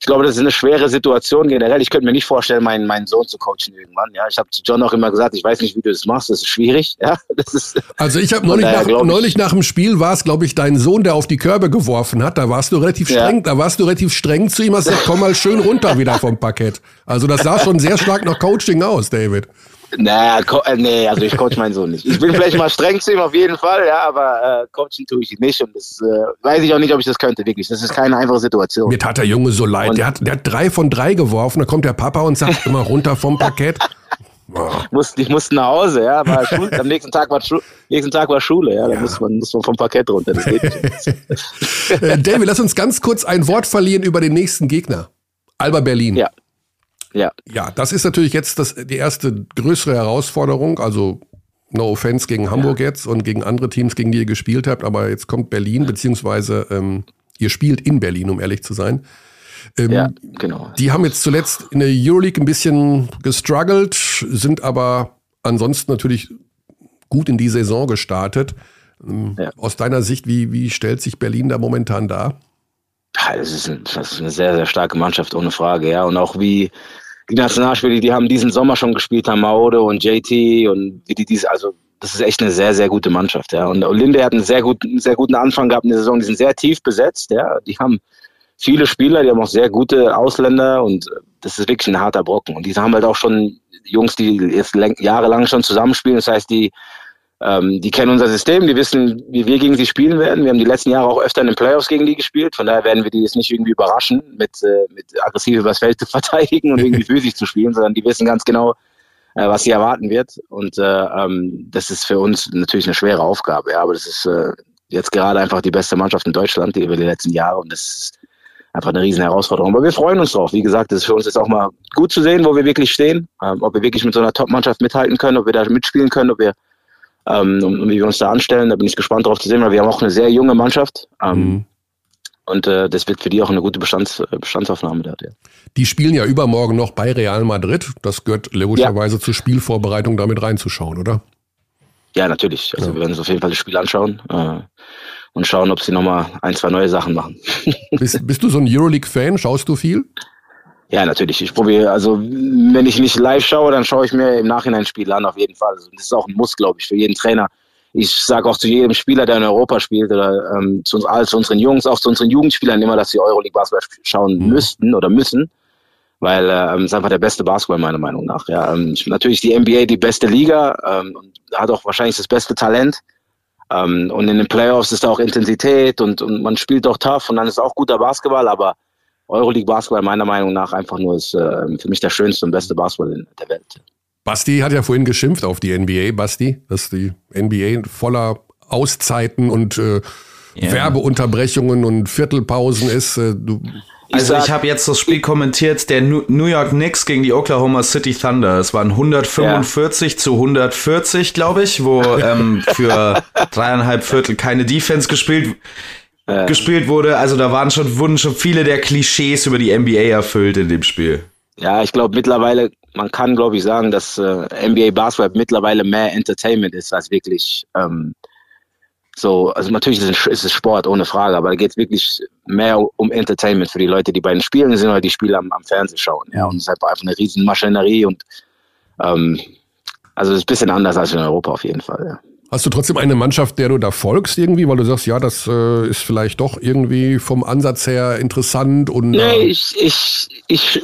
ich glaube, das ist eine schwere Situation generell. Ich könnte mir nicht vorstellen, meinen, meinen Sohn zu coachen irgendwann, ja. Ich habe zu John auch immer gesagt, ich weiß nicht, wie du das machst, das ist schwierig, ja. Das ist, also ich habe neulich, nach, neulich nach dem Spiel war es, glaube ich, dein Sohn, der auf die Körbe geworfen hat. Da warst du relativ streng, ja. da warst du relativ streng zu ihm, hast gesagt, komm mal schön runter wieder vom Parkett. Also das sah schon sehr stark nach Coaching aus, David. Naja, äh, nee, also ich coach meinen Sohn nicht. Ich bin vielleicht mal streng zu ihm auf jeden Fall, ja, aber äh, coachen tue ich ihn nicht und das äh, weiß ich auch nicht, ob ich das könnte, wirklich. Das ist keine einfache Situation. Mir tat der Junge so leid. der hat, der hat drei von drei geworfen, da kommt der Papa und sagt immer runter vom Parkett. Oh. Ich, musste, ich musste nach Hause, ja, war Schule, am nächsten Tag war, Schu nächsten Tag war Schule, ja, da ja. muss, man, muss man vom Parkett runter. Das geht nicht. äh, David, lass uns ganz kurz ein Wort verlieren über den nächsten Gegner. Alba Berlin. Ja. Ja. Ja, das ist natürlich jetzt das, die erste größere Herausforderung. Also no offense gegen Hamburg ja. jetzt und gegen andere Teams, gegen die ihr gespielt habt. Aber jetzt kommt Berlin, beziehungsweise ähm, ihr spielt in Berlin, um ehrlich zu sein. Ähm, ja, genau. Die haben jetzt zuletzt in der Euroleague ein bisschen gestruggelt, sind aber ansonsten natürlich gut in die Saison gestartet. Ähm, ja. Aus deiner Sicht, wie, wie stellt sich Berlin da momentan dar? Das ist, ein, das ist eine sehr, sehr starke Mannschaft, ohne Frage, ja. Und auch wie, die Nationalspieler, die haben diesen Sommer schon gespielt haben, Maode und JT und wie die diese, also das ist echt eine sehr, sehr gute Mannschaft, ja. Und Linde hat einen sehr guten, sehr guten Anfang gehabt in der Saison, die sind sehr tief besetzt, ja. Die haben viele Spieler, die haben auch sehr gute Ausländer und das ist wirklich ein harter Brocken. Und die haben halt auch schon Jungs, die jetzt jahrelang schon zusammenspielen, das heißt, die ähm, die kennen unser System, die wissen, wie wir gegen sie spielen werden. Wir haben die letzten Jahre auch öfter in den Playoffs gegen die gespielt. Von daher werden wir die jetzt nicht irgendwie überraschen, mit, äh, mit aggressiv übers Feld zu verteidigen und irgendwie physisch zu spielen, sondern die wissen ganz genau, äh, was sie erwarten wird. Und äh, ähm, das ist für uns natürlich eine schwere Aufgabe. Ja, aber das ist äh, jetzt gerade einfach die beste Mannschaft in Deutschland über die letzten Jahre und das ist einfach eine riesen Herausforderung. Aber wir freuen uns drauf. Wie gesagt, das ist für uns jetzt auch mal gut zu sehen, wo wir wirklich stehen, ähm, ob wir wirklich mit so einer Top-Mannschaft mithalten können, ob wir da mitspielen können, ob wir ähm, und, und wie wir uns da anstellen. Da bin ich gespannt drauf zu sehen, weil wir haben auch eine sehr junge Mannschaft. Ähm, mhm. Und äh, das wird für die auch eine gute Bestands, Bestandsaufnahme dort. Ja. Die spielen ja übermorgen noch bei Real Madrid. Das gehört logischerweise ja. zur Spielvorbereitung damit reinzuschauen, oder? Ja, natürlich. Also ja. wir werden uns auf jeden Fall das Spiel anschauen äh, und schauen, ob sie nochmal ein, zwei neue Sachen machen. bist, bist du so ein Euroleague-Fan? Schaust du viel? Ja, natürlich. Ich probiere, also wenn ich nicht live schaue, dann schaue ich mir im Nachhinein ein Spiel an, auf jeden Fall. Also, das ist auch ein Muss, glaube ich, für jeden Trainer. Ich sage auch zu jedem Spieler, der in Europa spielt, oder ähm, zu uns all, zu unseren Jungs, auch zu unseren Jugendspielern immer, dass sie Euroleague Basketball schauen mhm. müssten oder müssen weil ähm, es ist einfach der beste Basketball meiner Meinung nach. Ja, ähm, natürlich die NBA die beste Liga ähm, und hat auch wahrscheinlich das beste Talent. Ähm, und in den Playoffs ist da auch Intensität und, und man spielt auch tough und dann ist auch guter Basketball, aber Euroleague Basketball meiner Meinung nach einfach nur ist äh, für mich der schönste und beste Basketball in der Welt. Basti hat ja vorhin geschimpft auf die NBA, Basti, dass die NBA voller Auszeiten und äh, yeah. Werbeunterbrechungen und Viertelpausen ist. Äh, du also ich habe jetzt das Spiel kommentiert, der New York Knicks gegen die Oklahoma City Thunder. Es waren 145 ja. zu 140, glaube ich, wo ähm, für dreieinhalb Viertel keine Defense gespielt, äh. gespielt wurde. Also da waren schon, wurden schon viele der Klischees über die NBA erfüllt in dem Spiel. Ja, ich glaube mittlerweile, man kann glaube ich sagen, dass äh, NBA Basketball mittlerweile mehr Entertainment ist als wirklich ähm, so, also natürlich ist es, Sport, ohne Frage, aber da geht es wirklich mehr um Entertainment für die Leute, die bei den Spielen sind oder die Spiele am, am Fernsehen schauen. Ja, und es ist einfach eine riesen Maschinerie und ähm, also es ist ein bisschen anders als in Europa auf jeden Fall. Ja. Hast du trotzdem eine Mannschaft, der du da folgst irgendwie, weil du sagst, ja, das äh, ist vielleicht doch irgendwie vom Ansatz her interessant und. Nee, äh ich, ich, ich,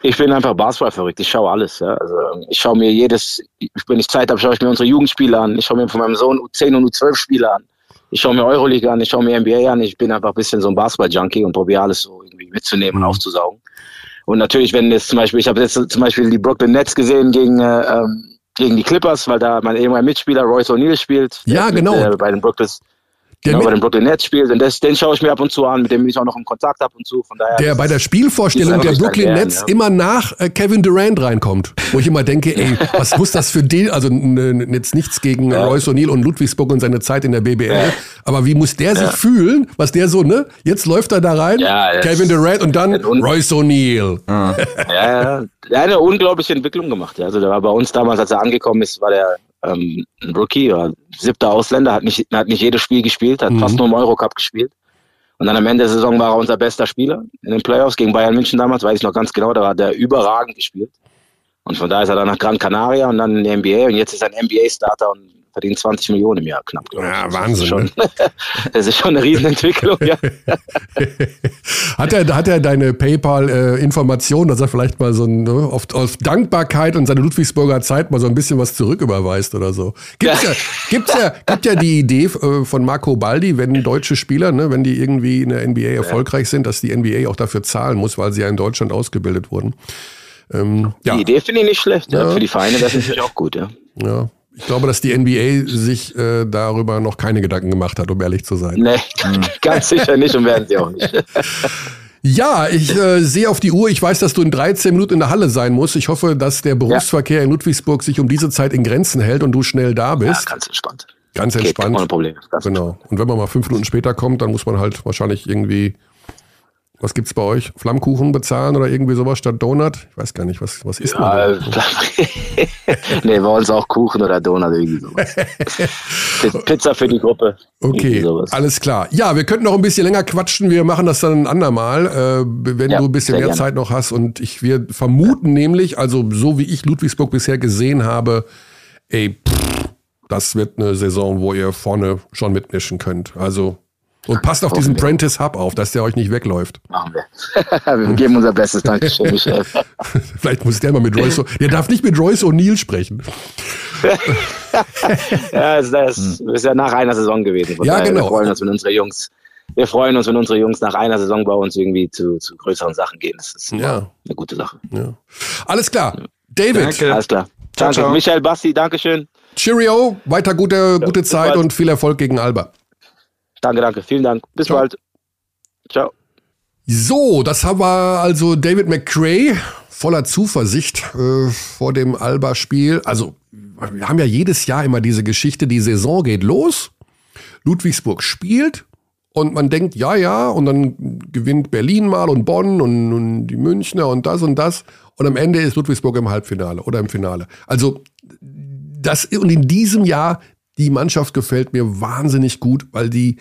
ich, bin einfach Basketball verrückt. Ich schaue alles. Ja. Also ich schaue mir jedes, wenn ich Zeit habe, schaue ich mir unsere Jugendspiele an. Ich schaue mir von meinem Sohn U10 und U12 Spiele an. Ich schaue mir Euroleague an, ich schaue mir NBA an. Ich bin einfach ein bisschen so ein Basketball-Junkie und probiere alles so irgendwie mitzunehmen mhm. und aufzusaugen. Und natürlich, wenn jetzt zum Beispiel, ich habe jetzt zum Beispiel die Brooklyn Nets gesehen gegen äh, ähm, gegen die Clippers, weil da mein ehemaliger Mitspieler Royce O'Neal spielt. Ja, genau. Mit, bei den Brooklyn, der genau, bei den Brooklyn Nets spielt. Und das, den schaue ich mir ab und zu an, mit dem bin ich auch noch in Kontakt ab und zu. Von daher der bei der Spielvorstellung der Brooklyn Nets ja. immer nach äh, Kevin Durant reinkommt. Wo ich immer denke, ey, was muss das für den, also jetzt nichts gegen ja. Royce O'Neal und Ludwigsburg und seine Zeit in der BBL, ja. aber wie muss der sich fühlen, was der so, ne? Jetzt läuft er da rein, Kevin Durant und dann Royce O'Neal. Ja, ja. Der hat eine unglaubliche Entwicklung gemacht. Also der war bei uns damals, als er angekommen ist, war der ähm, ein Rookie oder siebter Ausländer, hat nicht, hat nicht jedes Spiel gespielt, hat mhm. fast nur im Eurocup gespielt. Und dann am Ende der Saison war er unser bester Spieler in den Playoffs gegen Bayern München damals, weiß ich noch ganz genau, da hat er überragend gespielt. Und von da ist er dann nach Gran Canaria und dann in die NBA und jetzt ist er ein NBA-Starter und verdient 20 Millionen im Jahr knapp. Ja, Wahnsinn. Das ist, schon, ne? das ist schon eine Riesenentwicklung, ja. hat, er, hat er deine PayPal-Information, dass er vielleicht mal so ein, ne, auf, auf, Dankbarkeit und seine Ludwigsburger Zeit mal so ein bisschen was zurücküberweist oder so? Gibt's ja, gibt's ja, gibt ja die Idee äh, von Marco Baldi, wenn deutsche Spieler, ne, wenn die irgendwie in der NBA erfolgreich sind, dass die NBA auch dafür zahlen muss, weil sie ja in Deutschland ausgebildet wurden. Ähm, ja. Die Idee finde ich nicht schlecht. Ja. Für die Vereine das ist natürlich auch gut. Ja. Ja, ich glaube, dass die NBA sich äh, darüber noch keine Gedanken gemacht hat, um ehrlich zu sein. Nee, ganz sicher nicht und werden sie auch nicht. Ja, ich äh, sehe auf die Uhr. Ich weiß, dass du in 13 Minuten in der Halle sein musst. Ich hoffe, dass der Berufsverkehr ja. in Ludwigsburg sich um diese Zeit in Grenzen hält und du schnell da bist. Ja, ganz entspannt. Ganz entspannt. Geht, ohne Problem. Ganz genau. Und wenn man mal fünf Minuten später kommt, dann muss man halt wahrscheinlich irgendwie was gibt's bei euch? Flammkuchen bezahlen oder irgendwie sowas statt Donut? Ich weiß gar nicht, was, was ist ja, denn nee, bei uns auch Kuchen oder Donut, irgendwie sowas. Pizza für die Gruppe. Okay, alles klar. Ja, wir könnten noch ein bisschen länger quatschen. Wir machen das dann ein andermal, äh, wenn ja, du ein bisschen mehr gerne. Zeit noch hast. Und ich, wir vermuten ja. nämlich, also so wie ich Ludwigsburg bisher gesehen habe, ey, pff, das wird eine Saison, wo ihr vorne schon mitmischen könnt. Also und passt auf diesen Prentice Hub auf, dass der euch nicht wegläuft. Machen wir. wir geben unser Bestes. Dankeschön, Michel. Vielleicht muss der mal mit Royce. Der darf nicht mit Royce O'Neill sprechen. ja, das, das ist ja nach einer Saison gewesen. ja, genau. Wir freuen uns, wenn unsere Jungs, wir freuen uns, wenn unsere Jungs nach einer Saison bei uns irgendwie zu, zu größeren Sachen gehen. Das ist ja. eine gute Sache. Ja. Alles klar. David. Danke. Alles klar. Danke, ciao. Michael Bassi, Dankeschön. Cheerio, weiter gute, gute Zeit und viel Erfolg gegen Alba. Danke, danke, vielen Dank. Bis ciao. bald. Ciao. So, das war also David McCray voller Zuversicht äh, vor dem Alba-Spiel. Also, wir haben ja jedes Jahr immer diese Geschichte, die Saison geht los, Ludwigsburg spielt und man denkt, ja, ja, und dann gewinnt Berlin mal und Bonn und, und die Münchner und das und das. Und am Ende ist Ludwigsburg im Halbfinale oder im Finale. Also, das, und in diesem Jahr, die Mannschaft gefällt mir wahnsinnig gut, weil die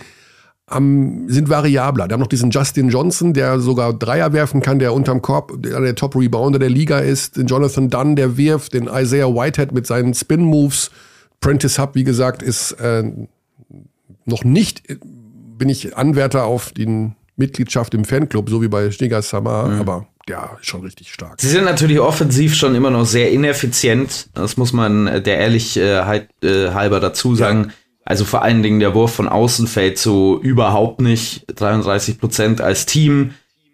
am, sind variabler. Die haben noch diesen Justin Johnson, der sogar Dreier werfen kann, der unterm Korb der, der Top-Rebounder der Liga ist. Den Jonathan Dunn, der wirft. Den Isaiah Whitehead mit seinen Spin-Moves. Prentice Hub, wie gesagt, ist äh, noch nicht, bin ich Anwärter auf die Mitgliedschaft im Fanclub, so wie bei Stiga Samar, mhm. aber ja, schon richtig stark. Sie sind natürlich offensiv schon immer noch sehr ineffizient. Das muss man der Ehrlichkeit äh, halber dazu sagen. Ja also vor allen Dingen der Wurf von außen fällt so überhaupt nicht. 33 Prozent als Team.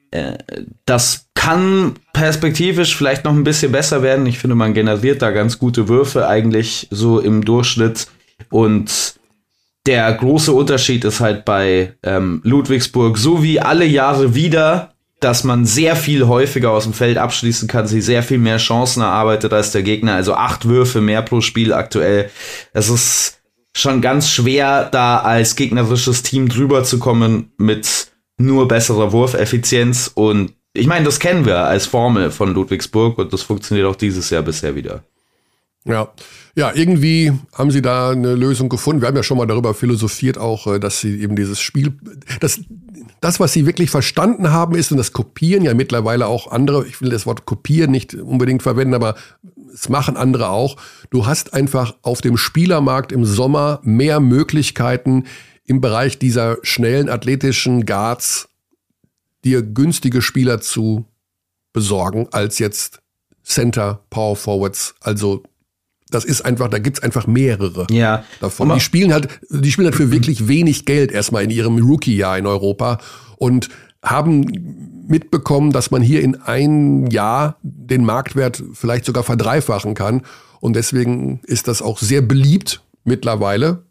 Äh, das kann perspektivisch vielleicht noch ein bisschen besser werden. Ich finde, man generiert da ganz gute Würfe eigentlich so im Durchschnitt. Und der große Unterschied ist halt bei ähm, Ludwigsburg, so wie alle Jahre wieder, dass man sehr viel häufiger aus dem Feld abschließen kann, sie sehr viel mehr Chancen erarbeitet als der Gegner. Also acht Würfe mehr pro Spiel aktuell. Es ist schon ganz schwer, da als gegnerisches Team drüber zu kommen mit nur besserer Wurfeffizienz. Und ich meine, das kennen wir als Formel von Ludwigsburg und das funktioniert auch dieses Jahr bisher wieder. Ja. Ja, irgendwie haben sie da eine Lösung gefunden. Wir haben ja schon mal darüber philosophiert auch, äh, dass sie eben dieses Spiel, das, das, was sie wirklich verstanden haben, ist, und das kopieren ja mittlerweile auch andere, ich will das Wort kopieren nicht unbedingt verwenden, aber es machen andere auch. Du hast einfach auf dem Spielermarkt im Sommer mehr Möglichkeiten im Bereich dieser schnellen athletischen Guards dir günstige Spieler zu besorgen als jetzt Center, Power Forwards, also das ist einfach, da gibt's einfach mehrere ja. davon. die spielen halt, die spielen halt für wirklich wenig Geld erstmal in ihrem Rookie-Jahr in Europa und haben mitbekommen, dass man hier in ein Jahr den Marktwert vielleicht sogar verdreifachen kann. Und deswegen ist das auch sehr beliebt mittlerweile,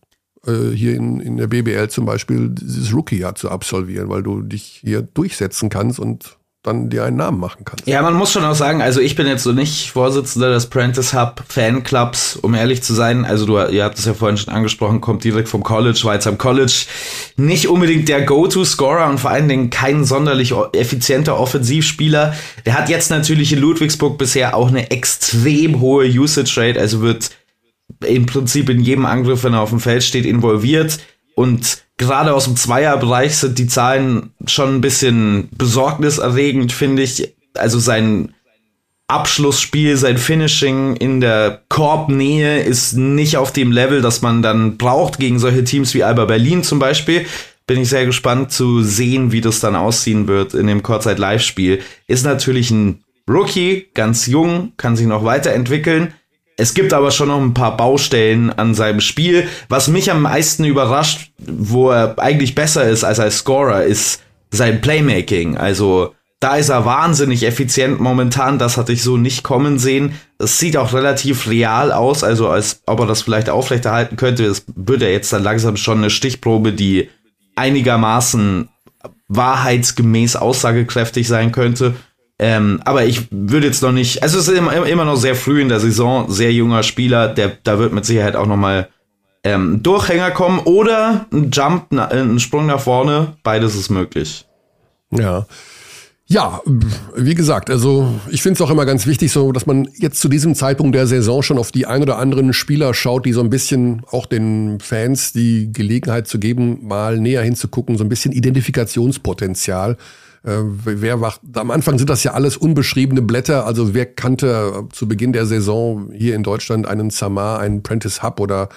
äh, hier in, in der BBL zum Beispiel dieses Rookie-Jahr zu absolvieren, weil du dich hier durchsetzen kannst und dann dir einen Namen machen kannst. Ja, man muss schon auch sagen, also ich bin jetzt so nicht Vorsitzender des Prentice Hub Fanclubs, um ehrlich zu sein. Also du, ihr habt es ja vorhin schon angesprochen, kommt direkt vom College, war jetzt am College nicht unbedingt der Go-To-Scorer und vor allen Dingen kein sonderlich effizienter Offensivspieler. Der hat jetzt natürlich in Ludwigsburg bisher auch eine extrem hohe Usage Rate, also wird im Prinzip in jedem Angriff, wenn er auf dem Feld steht, involviert und gerade aus dem Zweierbereich sind die Zahlen schon ein bisschen besorgniserregend, finde ich. Also sein Abschlussspiel, sein Finishing in der Korbnähe ist nicht auf dem Level, das man dann braucht gegen solche Teams wie Alba Berlin zum Beispiel. Bin ich sehr gespannt zu sehen, wie das dann aussehen wird in dem Kurzzeit-Live-Spiel. Ist natürlich ein Rookie, ganz jung, kann sich noch weiterentwickeln. Es gibt aber schon noch ein paar Baustellen an seinem Spiel. Was mich am meisten überrascht, wo er eigentlich besser ist als als Scorer, ist sein Playmaking. Also da ist er wahnsinnig effizient momentan. Das hatte ich so nicht kommen sehen. Es sieht auch relativ real aus, also als ob er das vielleicht aufrechterhalten könnte. Das würde jetzt dann langsam schon eine Stichprobe, die einigermaßen wahrheitsgemäß aussagekräftig sein könnte. Ähm, aber ich würde jetzt noch nicht, also es ist immer, immer noch sehr früh in der Saison, sehr junger Spieler, der, da wird mit Sicherheit auch noch mal ähm, Durchhänger kommen oder ein Jump, ein Sprung nach vorne, beides ist möglich. Ja. Ja, wie gesagt, also ich finde es auch immer ganz wichtig, so dass man jetzt zu diesem Zeitpunkt der Saison schon auf die ein oder anderen Spieler schaut, die so ein bisschen auch den Fans die Gelegenheit zu geben, mal näher hinzugucken, so ein bisschen Identifikationspotenzial äh, wer wacht, am Anfang sind das ja alles unbeschriebene Blätter. Also wer kannte zu Beginn der Saison hier in Deutschland einen Samar, einen Prentice Hub oder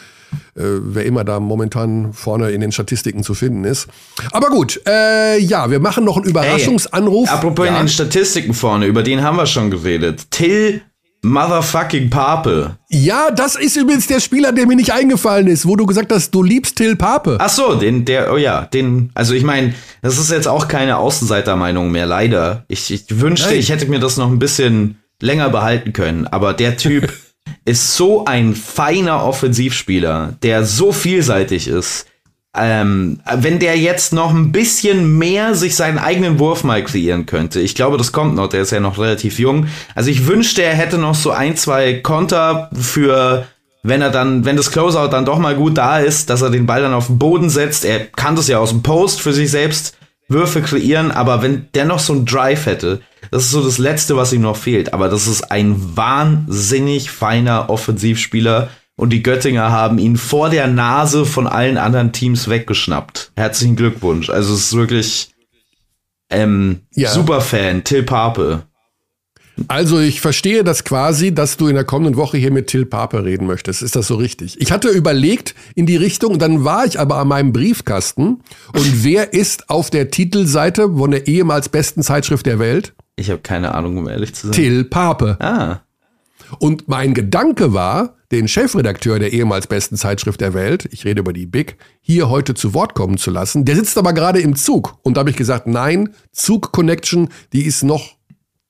äh, wer immer da momentan vorne in den Statistiken zu finden ist. Aber gut, äh, ja, wir machen noch einen Überraschungsanruf. Hey, apropos ja. in den Statistiken vorne, über den haben wir schon geredet. Till Motherfucking Pape. Ja, das ist übrigens der Spieler, der mir nicht eingefallen ist, wo du gesagt hast, du liebst Till Pape. Ach so, den, der, oh ja, den, also ich meine, das ist jetzt auch keine Außenseitermeinung mehr, leider. Ich, ich wünschte, Nein. ich hätte mir das noch ein bisschen länger behalten können, aber der Typ ist so ein feiner Offensivspieler, der so vielseitig ist. Ähm, wenn der jetzt noch ein bisschen mehr sich seinen eigenen Wurf mal kreieren könnte, ich glaube, das kommt noch, der ist ja noch relativ jung. Also ich wünschte, er hätte noch so ein, zwei Konter für, wenn er dann, wenn das Closeout dann doch mal gut da ist, dass er den Ball dann auf den Boden setzt. Er kann das ja aus dem Post für sich selbst Würfe kreieren, aber wenn der noch so einen Drive hätte, das ist so das Letzte, was ihm noch fehlt. Aber das ist ein wahnsinnig feiner Offensivspieler und die Göttinger haben ihn vor der Nase von allen anderen Teams weggeschnappt. Herzlichen Glückwunsch. Also es ist wirklich ähm, ja. Superfan, Till Pape. Also ich verstehe das quasi, dass du in der kommenden Woche hier mit Till Pape reden möchtest. Ist das so richtig? Ich hatte überlegt in die Richtung, dann war ich aber an meinem Briefkasten. Und wer ist auf der Titelseite von der ehemals besten Zeitschrift der Welt? Ich habe keine Ahnung, um ehrlich zu sein. Till Pape. Ah. Und mein Gedanke war, den Chefredakteur der ehemals besten Zeitschrift der Welt, ich rede über die Big, hier heute zu Wort kommen zu lassen. Der sitzt aber gerade im Zug. Und da habe ich gesagt, nein, Zug Connection, die ist noch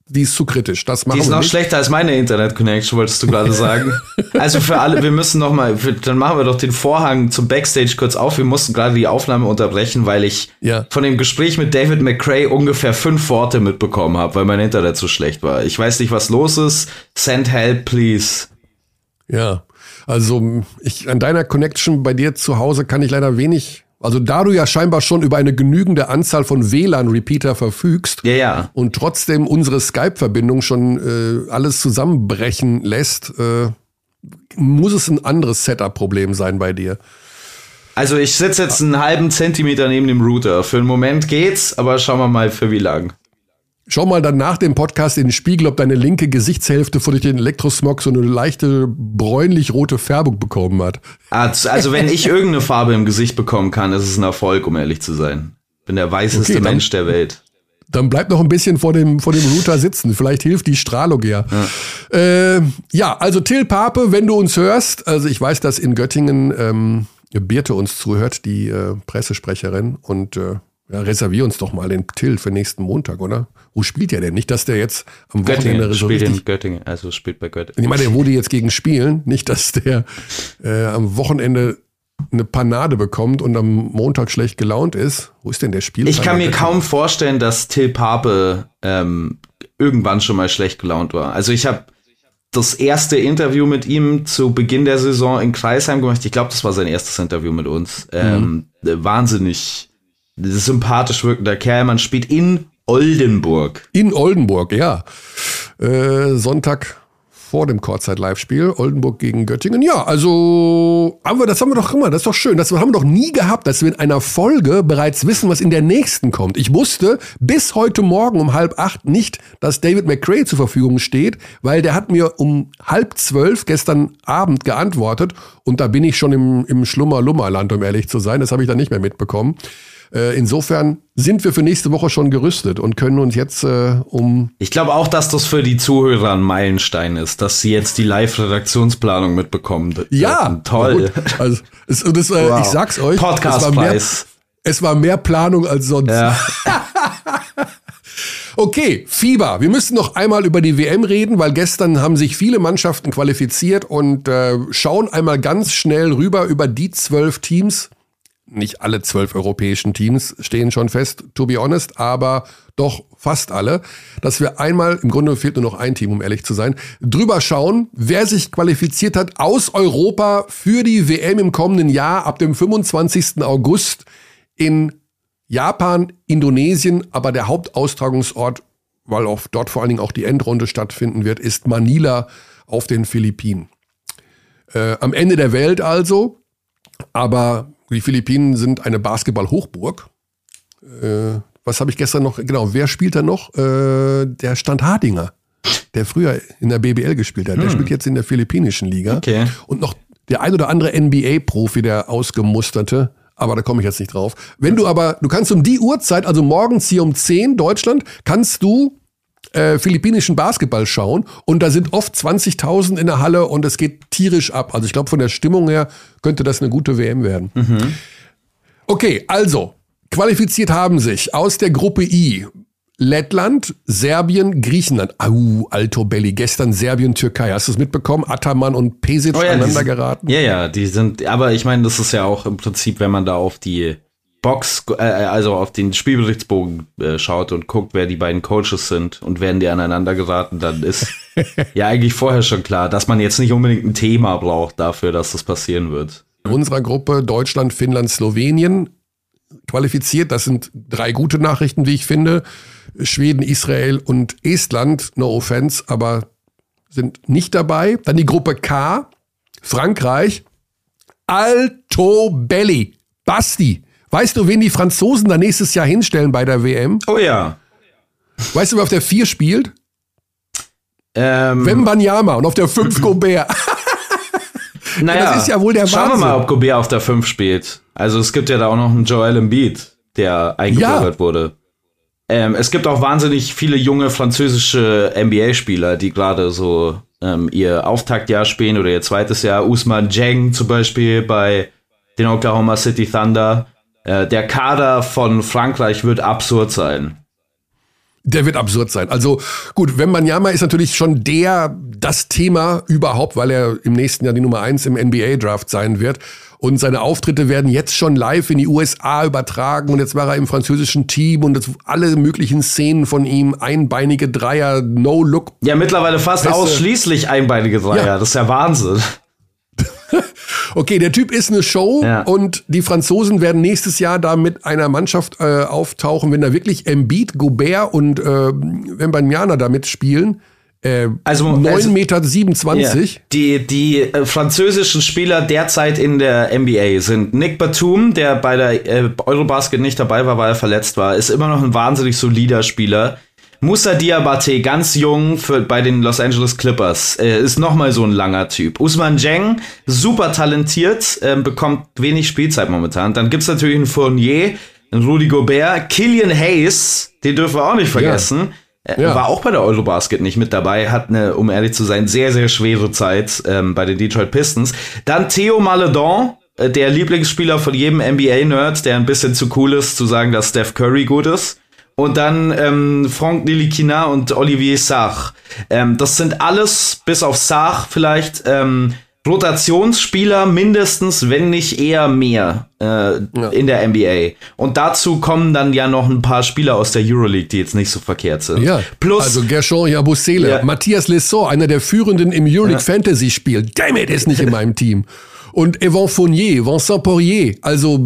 die ist zu kritisch. Das machen die ist noch nicht. schlechter als meine Internet-Connection, wolltest du gerade sagen. also für alle, wir müssen noch mal, dann machen wir doch den Vorhang zum Backstage kurz auf. Wir mussten gerade die Aufnahme unterbrechen, weil ich ja. von dem Gespräch mit David McCray ungefähr fünf Worte mitbekommen habe, weil mein Internet so schlecht war. Ich weiß nicht, was los ist. Send help, please. Ja, also ich an deiner Connection bei dir zu Hause kann ich leider wenig also da du ja scheinbar schon über eine genügende Anzahl von WLAN-Repeater verfügst ja, ja. und trotzdem unsere Skype-Verbindung schon äh, alles zusammenbrechen lässt, äh, muss es ein anderes Setup-Problem sein bei dir. Also ich sitze jetzt einen halben Zentimeter neben dem Router. Für einen Moment geht's, aber schauen wir mal für wie lang. Schau mal dann nach dem Podcast in den Spiegel, ob deine linke Gesichtshälfte vor durch den Elektrosmog so eine leichte bräunlich-rote Färbung bekommen hat. Also wenn ich irgendeine Farbe im Gesicht bekommen kann, ist es ein Erfolg, um ehrlich zu sein. Bin der weißeste okay, Mensch der Welt. Dann bleib noch ein bisschen vor dem, vor dem Router sitzen. Vielleicht hilft die Strahlung ja. Ja. Äh, ja, also Till Pape, wenn du uns hörst, also ich weiß, dass in Göttingen ähm, Birte uns zuhört, die äh, Pressesprecherin, und äh, ja, reservier uns doch mal den Till für nächsten Montag, oder? Wo spielt der denn? Nicht, dass der jetzt am Wochenende so spielt in Göttingen, also spielt bei Göttingen. Ich meine, der wurde jetzt gegen spielen, nicht, dass der äh, am Wochenende eine Panade bekommt und am Montag schlecht gelaunt ist. Wo ist denn der Spiel? Ich kann mir kaum vorstellen, dass Till Pape ähm, irgendwann schon mal schlecht gelaunt war. Also ich habe das erste Interview mit ihm zu Beginn der Saison in Kreisheim gemacht. Ich glaube, das war sein erstes Interview mit uns. Ähm, mhm. Wahnsinnig sympathisch wirkender Kerl. Man spielt in Oldenburg. In Oldenburg, ja. Äh, Sonntag vor dem Kurzzeit-Live-Spiel, Oldenburg gegen Göttingen. Ja, also haben wir, das haben wir doch immer, das ist doch schön. Das haben wir doch nie gehabt, dass wir in einer Folge bereits wissen, was in der nächsten kommt. Ich wusste bis heute Morgen um halb acht nicht, dass David McCray zur Verfügung steht, weil der hat mir um halb zwölf gestern Abend geantwortet und da bin ich schon im, im Schlummer-Lummerland, um ehrlich zu sein. Das habe ich dann nicht mehr mitbekommen. Äh, insofern sind wir für nächste Woche schon gerüstet und können uns jetzt äh, um. Ich glaube auch, dass das für die Zuhörer ein Meilenstein ist, dass sie jetzt die Live-Redaktionsplanung mitbekommen. Ja, toll. Also, es, das, äh, wow. ich sag's euch. Podcastpreis. Es, es war mehr Planung als sonst. Ja. Okay, Fieber. Wir müssen noch einmal über die WM reden, weil gestern haben sich viele Mannschaften qualifiziert und äh, schauen einmal ganz schnell rüber über die zwölf Teams, nicht alle zwölf europäischen Teams stehen schon fest, to be honest, aber doch fast alle, dass wir einmal, im Grunde fehlt nur noch ein Team, um ehrlich zu sein, drüber schauen, wer sich qualifiziert hat aus Europa für die WM im kommenden Jahr ab dem 25. August in Japan, Indonesien, aber der Hauptaustragungsort, weil auch dort vor allen Dingen auch die Endrunde stattfinden wird, ist Manila auf den Philippinen. Äh, am Ende der Welt also, aber die Philippinen sind eine Basketball-Hochburg. Äh, was habe ich gestern noch? Genau, wer spielt da noch? Äh, der Stand Hardinger, der früher in der BBL gespielt hat. Hm. Der spielt jetzt in der philippinischen Liga. Okay. Und noch der ein oder andere NBA-Profi, der ausgemusterte. Aber da komme ich jetzt nicht drauf. Wenn du aber, du kannst um die Uhrzeit, also morgens hier um 10 Deutschland, kannst du äh, philippinischen Basketball schauen und da sind oft 20.000 in der Halle und es geht tierisch ab. Also ich glaube, von der Stimmung her könnte das eine gute WM werden. Mhm. Okay, also, qualifiziert haben sich aus der Gruppe I Lettland, Serbien, Griechenland. Au, Alto Belli. Gestern Serbien, Türkei. Hast du es mitbekommen? Ataman und Pesic oh ja, aneinander sind, geraten? Ja, ja, die sind, aber ich meine, das ist ja auch im Prinzip, wenn man da auf die Box, äh, also auf den Spielberichtsbogen äh, schaut und guckt, wer die beiden Coaches sind und werden die aneinander geraten, dann ist ja eigentlich vorher schon klar, dass man jetzt nicht unbedingt ein Thema braucht dafür, dass das passieren wird. In unserer Gruppe Deutschland, Finnland, Slowenien qualifiziert. Das sind drei gute Nachrichten, wie ich finde. Schweden, Israel und Estland, no offense, aber sind nicht dabei. Dann die Gruppe K, Frankreich, Alto Belli, Basti. Weißt du, wen die Franzosen da nächstes Jahr hinstellen bei der WM? Oh ja. Weißt du, wer auf der 4 spielt? Ähm, Wembanyama und auf der 5 Gobert. naja, das ist ja wohl der Schauen Wahnsinn. wir mal, ob Gobert auf der 5 spielt. Also es gibt ja da auch noch einen Joel Embiid, der eingebürgert ja. wurde. Ähm, es gibt auch wahnsinnig viele junge französische NBA-Spieler, die gerade so ähm, ihr Auftaktjahr spielen oder ihr zweites Jahr. Usman Jeng zum Beispiel bei den Oklahoma City Thunder. Äh, der Kader von Frankreich wird absurd sein. Der wird absurd sein. Also gut, Wembanyama ist natürlich schon der, das Thema überhaupt, weil er im nächsten Jahr die Nummer eins im NBA-Draft sein wird. Und seine Auftritte werden jetzt schon live in die USA übertragen. Und jetzt war er im französischen Team und das, alle möglichen Szenen von ihm, einbeinige Dreier, No-Look. Ja, mittlerweile fast Pässe. ausschließlich einbeinige Dreier. Ja. Das ist ja Wahnsinn. okay, der Typ ist eine Show ja. und die Franzosen werden nächstes Jahr da mit einer Mannschaft äh, auftauchen, wenn da wirklich Embiid, Gobert und äh, Wembanyama da mitspielen. Äh, also 9,27 also, Meter. 27. Yeah. Die, die äh, französischen Spieler derzeit in der NBA sind Nick Batum, der bei der äh, Eurobasket nicht dabei war, weil er verletzt war, ist immer noch ein wahnsinnig solider Spieler. Musa Diabate, ganz jung für, bei den Los Angeles Clippers, äh, ist nochmal so ein langer Typ. Usman Jeng, super talentiert, äh, bekommt wenig Spielzeit momentan. Dann gibt's natürlich einen Fournier, einen Rudy Gobert, Killian Hayes, den dürfen wir auch nicht vergessen. Ja. Ja. War auch bei der Eurobasket nicht mit dabei, hat eine, um ehrlich zu sein, sehr, sehr schwere Zeit ähm, bei den Detroit Pistons. Dann Theo Maledon, äh, der Lieblingsspieler von jedem NBA-Nerd, der ein bisschen zu cool ist, zu sagen, dass Steph Curry gut ist. Und dann ähm, Franck Nilikina und Olivier Sarr. Ähm, das sind alles, bis auf Sarr vielleicht, ähm, Rotationsspieler mindestens, wenn nicht eher mehr äh, ja. in der NBA. Und dazu kommen dann ja noch ein paar Spieler aus der Euroleague, die jetzt nicht so verkehrt sind. Ja, Plus, also Gershon Jabusele, ja. Matthias Lesson, einer der führenden im Euroleague ja. Fantasy Spiel. Damn it, ist nicht in meinem Team. Und Evan Fournier, Vincent Poirier, also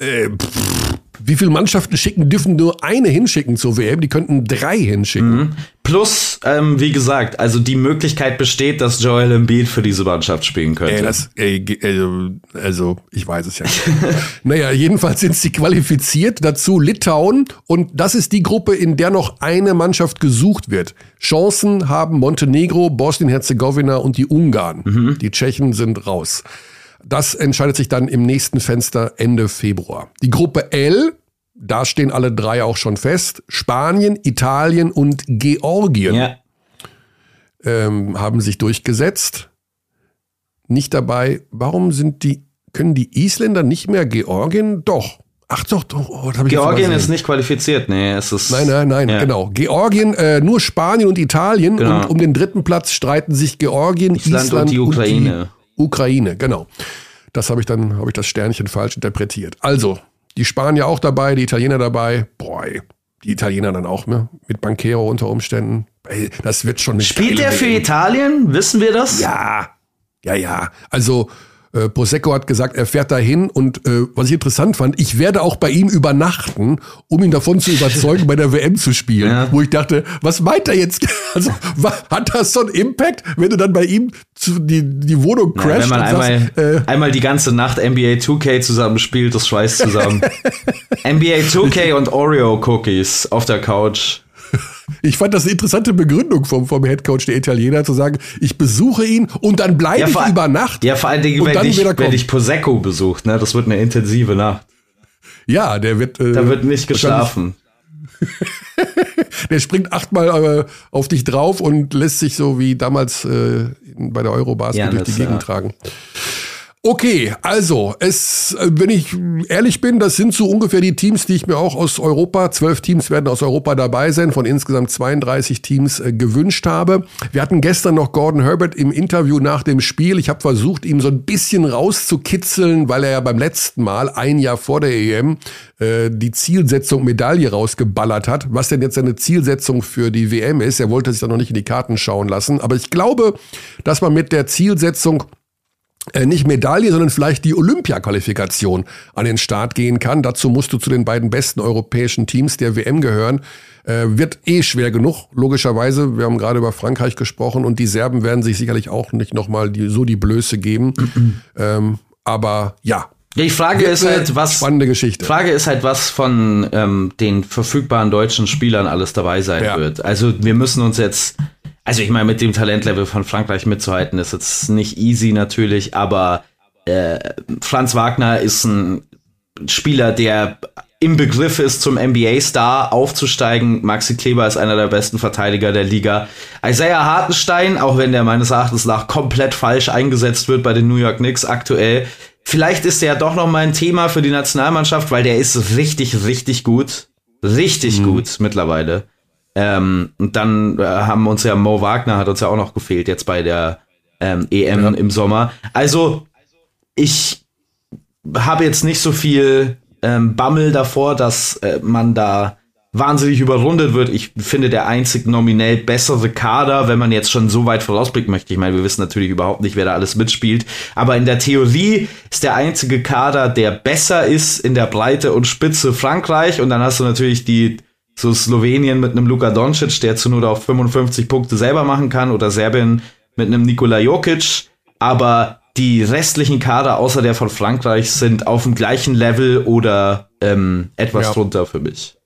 äh, pff, wie viele Mannschaften schicken, dürfen nur eine hinschicken zur WM? Die könnten drei hinschicken. Mhm. Plus, ähm, wie gesagt, also die Möglichkeit besteht, dass Joel Embiid für diese Mannschaft spielen könnte. Ey, das, ey, also, also, ich weiß es ja nicht. naja, jedenfalls sind sie qualifiziert. Dazu Litauen. Und das ist die Gruppe, in der noch eine Mannschaft gesucht wird. Chancen haben Montenegro, Bosnien-Herzegowina und die Ungarn. Mhm. Die Tschechen sind raus. Das entscheidet sich dann im nächsten Fenster Ende Februar. Die Gruppe L, da stehen alle drei auch schon fest. Spanien, Italien und Georgien ja. ähm, haben sich durchgesetzt. Nicht dabei. Warum sind die, können die Isländer nicht mehr Georgien? Doch. Ach doch, doch. Oh, Georgien ist nicht qualifiziert, nee, es ist. Nein, nein, nein, ja. genau. Georgien, äh, nur Spanien und Italien genau. und um den dritten Platz streiten sich Georgien, Island, Island und die Ukraine. Und die Ukraine, genau. Das habe ich dann, habe ich das Sternchen falsch interpretiert. Also, die Spanier auch dabei, die Italiener dabei. Boy, die Italiener dann auch, ne? Mit Banquero unter Umständen. Ey, das wird schon nicht. Spielt der für Italien? Wissen wir das? Ja. Ja, ja. Also, äh, Prosecco hat gesagt, er fährt dahin und äh, was ich interessant fand, ich werde auch bei ihm übernachten, um ihn davon zu überzeugen, bei der WM zu spielen. Ja. Wo ich dachte, was meint er jetzt? Also hat das so einen Impact, wenn du dann bei ihm zu, die, die Wohnung crasht? Ja, wenn man einmal, sagst, äh, einmal die ganze Nacht NBA 2K zusammen spielt, das schweißt zusammen. NBA 2K und Oreo Cookies auf der Couch. Ich fand das eine interessante Begründung vom, vom Headcoach der Italiener, zu sagen, ich besuche ihn und dann bleibe ja, ich über Nacht. Ja, vor allen Dingen, wenn, ich, wenn ich Prosecco besucht, ne? Das wird eine intensive Nacht. Ja, der wird. Äh, da wird nicht geschlafen. der springt achtmal äh, auf dich drauf und lässt sich so wie damals äh, bei der Eurobasket ja, durch die Gegend ja. tragen. Okay, also, es, äh, wenn ich ehrlich bin, das sind so ungefähr die Teams, die ich mir auch aus Europa, zwölf Teams werden aus Europa dabei sein, von insgesamt 32 Teams äh, gewünscht habe. Wir hatten gestern noch Gordon Herbert im Interview nach dem Spiel. Ich habe versucht, ihm so ein bisschen rauszukitzeln, weil er ja beim letzten Mal, ein Jahr vor der EM, äh, die Zielsetzung Medaille rausgeballert hat. Was denn jetzt seine Zielsetzung für die WM ist, er wollte sich da noch nicht in die Karten schauen lassen. Aber ich glaube, dass man mit der Zielsetzung nicht Medaille, sondern vielleicht die Olympia-Qualifikation an den Start gehen kann. Dazu musst du zu den beiden besten europäischen Teams der WM gehören. Äh, wird eh schwer genug, logischerweise. Wir haben gerade über Frankreich gesprochen und die Serben werden sich sicherlich auch nicht nochmal die, so die Blöße geben. ähm, aber ja, ja, die Frage ist halt, was. Spannende Geschichte. Frage ist halt, was von ähm, den verfügbaren deutschen Spielern alles dabei sein ja. wird. Also wir müssen uns jetzt also ich meine, mit dem Talentlevel von Frankreich mitzuhalten, ist jetzt nicht easy natürlich, aber äh, Franz Wagner ist ein Spieler, der im Begriff ist, zum NBA-Star aufzusteigen. Maxi Kleber ist einer der besten Verteidiger der Liga. Isaiah Hartenstein, auch wenn der meines Erachtens nach komplett falsch eingesetzt wird bei den New York Knicks aktuell. Vielleicht ist der doch noch mal ein Thema für die Nationalmannschaft, weil der ist richtig, richtig gut. Richtig mhm. gut mittlerweile. Ähm, und dann äh, haben uns ja Mo Wagner hat uns ja auch noch gefehlt jetzt bei der ähm, EM ja. im Sommer. Also ich habe jetzt nicht so viel ähm, Bammel davor, dass äh, man da wahnsinnig überrundet wird. Ich finde der einzig nominell bessere Kader, wenn man jetzt schon so weit vorausblickt möchte. Ich meine, wir wissen natürlich überhaupt nicht, wer da alles mitspielt. Aber in der Theorie ist der einzige Kader, der besser ist in der Breite und Spitze Frankreich. Und dann hast du natürlich die so Slowenien mit einem Luka Doncic, der zu nur auf 55 Punkte selber machen kann, oder Serbien mit einem Nikola Jokic, aber die restlichen Kader außer der von Frankreich sind auf dem gleichen Level oder ähm, etwas ja. drunter für mich.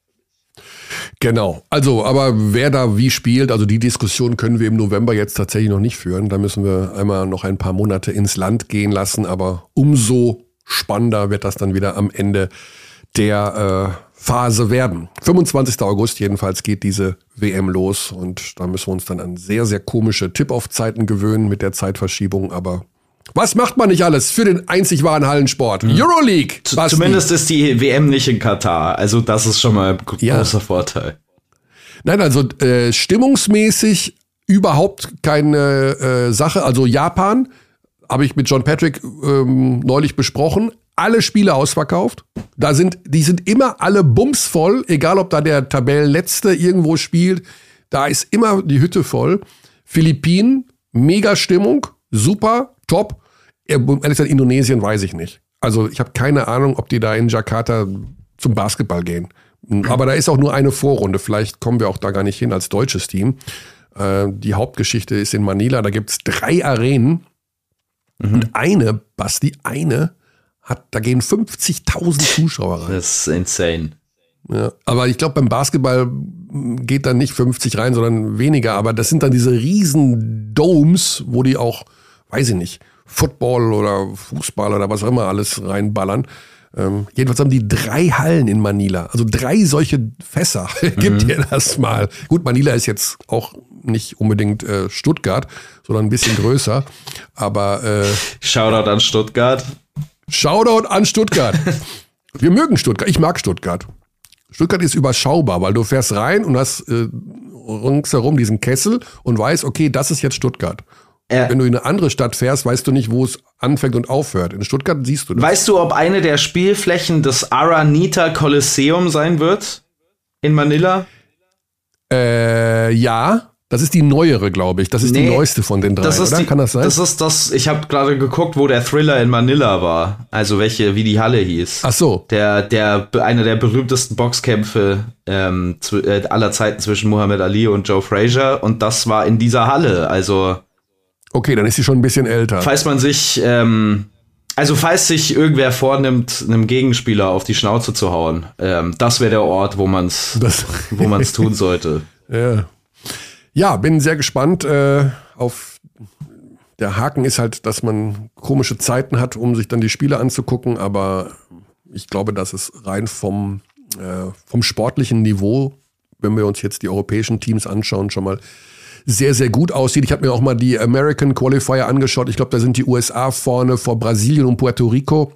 Genau. Also, aber wer da wie spielt, also die Diskussion können wir im November jetzt tatsächlich noch nicht führen. Da müssen wir einmal noch ein paar Monate ins Land gehen lassen, aber umso spannender wird das dann wieder am Ende der äh, Phase werden. 25. August jedenfalls geht diese WM los und da müssen wir uns dann an sehr, sehr komische Tip-Off-Zeiten gewöhnen mit der Zeitverschiebung, aber was macht man nicht alles für den einzig wahren Hallensport? Mhm. Euroleague! Basti. Zumindest ist die WM nicht in Katar, also das ist schon mal ein großer ja. Vorteil. Nein, also äh, stimmungsmäßig überhaupt keine äh, Sache. Also Japan habe ich mit John Patrick ähm, neulich besprochen alle Spiele ausverkauft. Da sind, die sind immer alle bumsvoll, egal ob da der Tabellenletzte irgendwo spielt. Da ist immer die Hütte voll. Philippinen, mega Stimmung, super, top. Ehrlich gesagt, Indonesien weiß ich nicht. Also ich habe keine Ahnung, ob die da in Jakarta zum Basketball gehen. Aber da ist auch nur eine Vorrunde. Vielleicht kommen wir auch da gar nicht hin als deutsches Team. Äh, die Hauptgeschichte ist in Manila. Da gibt es drei Arenen. Mhm. Und eine, Basti, eine hat, da gehen 50.000 Zuschauer rein. Das ist insane. Ja, aber ich glaube, beim Basketball geht dann nicht 50 rein, sondern weniger. Aber das sind dann diese riesen Domes, wo die auch, weiß ich nicht, Football oder Fußball oder was auch immer alles reinballern. Ähm, jedenfalls haben die drei Hallen in Manila. Also drei solche Fässer. Gibt mhm. ihr das mal. Gut, Manila ist jetzt auch nicht unbedingt äh, Stuttgart, sondern ein bisschen größer. Aber äh, Shoutout an Stuttgart. Shoutout an Stuttgart. Wir mögen Stuttgart. Ich mag Stuttgart. Stuttgart ist überschaubar, weil du fährst rein und hast äh, ringsherum diesen Kessel und weißt, okay, das ist jetzt Stuttgart. Äh, Wenn du in eine andere Stadt fährst, weißt du nicht, wo es anfängt und aufhört. In Stuttgart siehst du das. Weißt du, ob eine der Spielflächen das Aranita Coliseum sein wird? In Manila? Äh, ja. Das ist die neuere, glaube ich. Das ist nee, die neueste von den drei, das oder? Die, Kann das sein? Das ist das, ich habe gerade geguckt, wo der Thriller in Manila war. Also welche, wie die Halle hieß. Ach so. Der, der, einer der berühmtesten Boxkämpfe ähm, zu, äh, aller Zeiten zwischen Muhammad Ali und Joe Frazier. Und das war in dieser Halle. Also. Okay, dann ist sie schon ein bisschen älter. Falls man sich, ähm, also falls sich irgendwer vornimmt, einem Gegenspieler auf die Schnauze zu hauen, ähm, das wäre der Ort, wo man es wo man's tun sollte. ja. Ja, bin sehr gespannt äh, auf. Der Haken ist halt, dass man komische Zeiten hat, um sich dann die Spiele anzugucken, aber ich glaube, dass es rein vom, äh, vom sportlichen Niveau, wenn wir uns jetzt die europäischen Teams anschauen, schon mal sehr, sehr gut aussieht. Ich habe mir auch mal die American Qualifier angeschaut. Ich glaube, da sind die USA vorne vor Brasilien und Puerto Rico.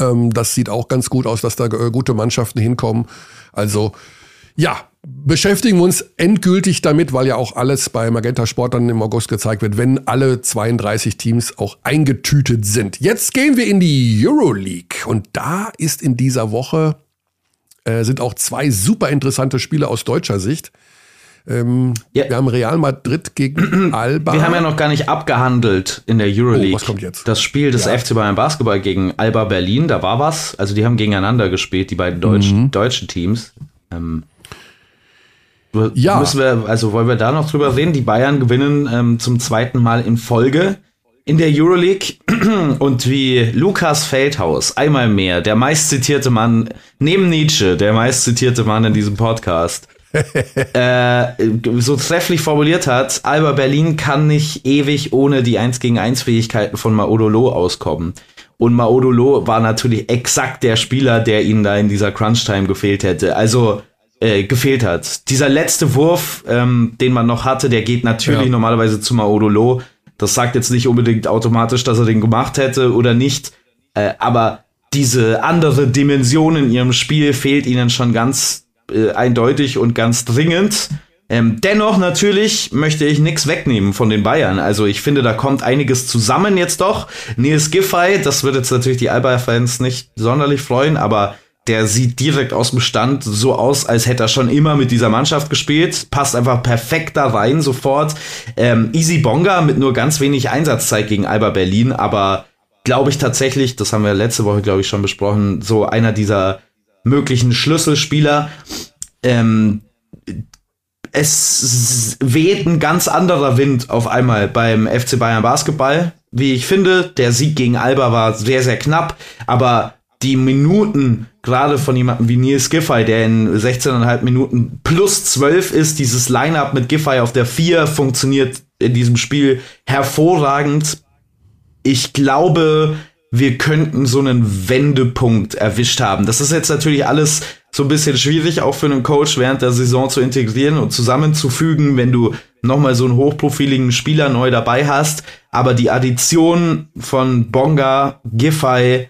Ähm, das sieht auch ganz gut aus, dass da äh, gute Mannschaften hinkommen. Also ja, beschäftigen wir uns endgültig damit, weil ja auch alles bei Magenta Sport dann im August gezeigt wird, wenn alle 32 Teams auch eingetütet sind. Jetzt gehen wir in die Euroleague und da ist in dieser Woche äh, sind auch zwei super interessante Spiele aus deutscher Sicht. Ähm, ja. Wir haben Real Madrid gegen Alba. Wir haben ja noch gar nicht abgehandelt in der Euroleague. Oh, was kommt jetzt? Das Spiel des ja. FC Bayern Basketball gegen Alba Berlin, da war was. Also die haben gegeneinander gespielt, die beiden deutschen, mhm. deutschen Teams. Ähm, ja. Müssen wir, also wollen wir da noch drüber reden? Die Bayern gewinnen ähm, zum zweiten Mal in Folge in der Euroleague und wie Lukas Feldhaus einmal mehr, der meistzitierte Mann neben Nietzsche, der meistzitierte Mann in diesem Podcast, äh, so trefflich formuliert hat, Alba Berlin kann nicht ewig ohne die 1 gegen 1 Fähigkeiten von Maodolo auskommen. Und Maodolo war natürlich exakt der Spieler, der ihnen da in dieser Crunch-Time gefehlt hätte. Also äh, gefehlt hat. Dieser letzte Wurf, ähm, den man noch hatte, der geht natürlich ja. normalerweise zu Maodolo. Das sagt jetzt nicht unbedingt automatisch, dass er den gemacht hätte oder nicht. Äh, aber diese andere Dimension in ihrem Spiel fehlt ihnen schon ganz äh, eindeutig und ganz dringend. Ähm, dennoch natürlich möchte ich nichts wegnehmen von den Bayern. Also ich finde, da kommt einiges zusammen jetzt doch. Nils Giffey, das wird jetzt natürlich die Alba-Fans nicht sonderlich freuen, aber der sieht direkt aus dem Stand so aus, als hätte er schon immer mit dieser Mannschaft gespielt. Passt einfach perfekt da rein sofort. Ähm, Easy Bonga mit nur ganz wenig Einsatzzeit gegen Alba Berlin, aber glaube ich tatsächlich, das haben wir letzte Woche, glaube ich, schon besprochen, so einer dieser möglichen Schlüsselspieler. Ähm, es weht ein ganz anderer Wind auf einmal beim FC Bayern Basketball. Wie ich finde, der Sieg gegen Alba war sehr, sehr knapp, aber die Minuten, gerade von jemandem wie Nils Giffey, der in 16,5 Minuten plus 12 ist, dieses Line-Up mit Giffey auf der 4 funktioniert in diesem Spiel hervorragend. Ich glaube, wir könnten so einen Wendepunkt erwischt haben. Das ist jetzt natürlich alles so ein bisschen schwierig, auch für einen Coach während der Saison zu integrieren und zusammenzufügen, wenn du nochmal so einen hochprofiligen Spieler neu dabei hast. Aber die Addition von Bonga, Giffey,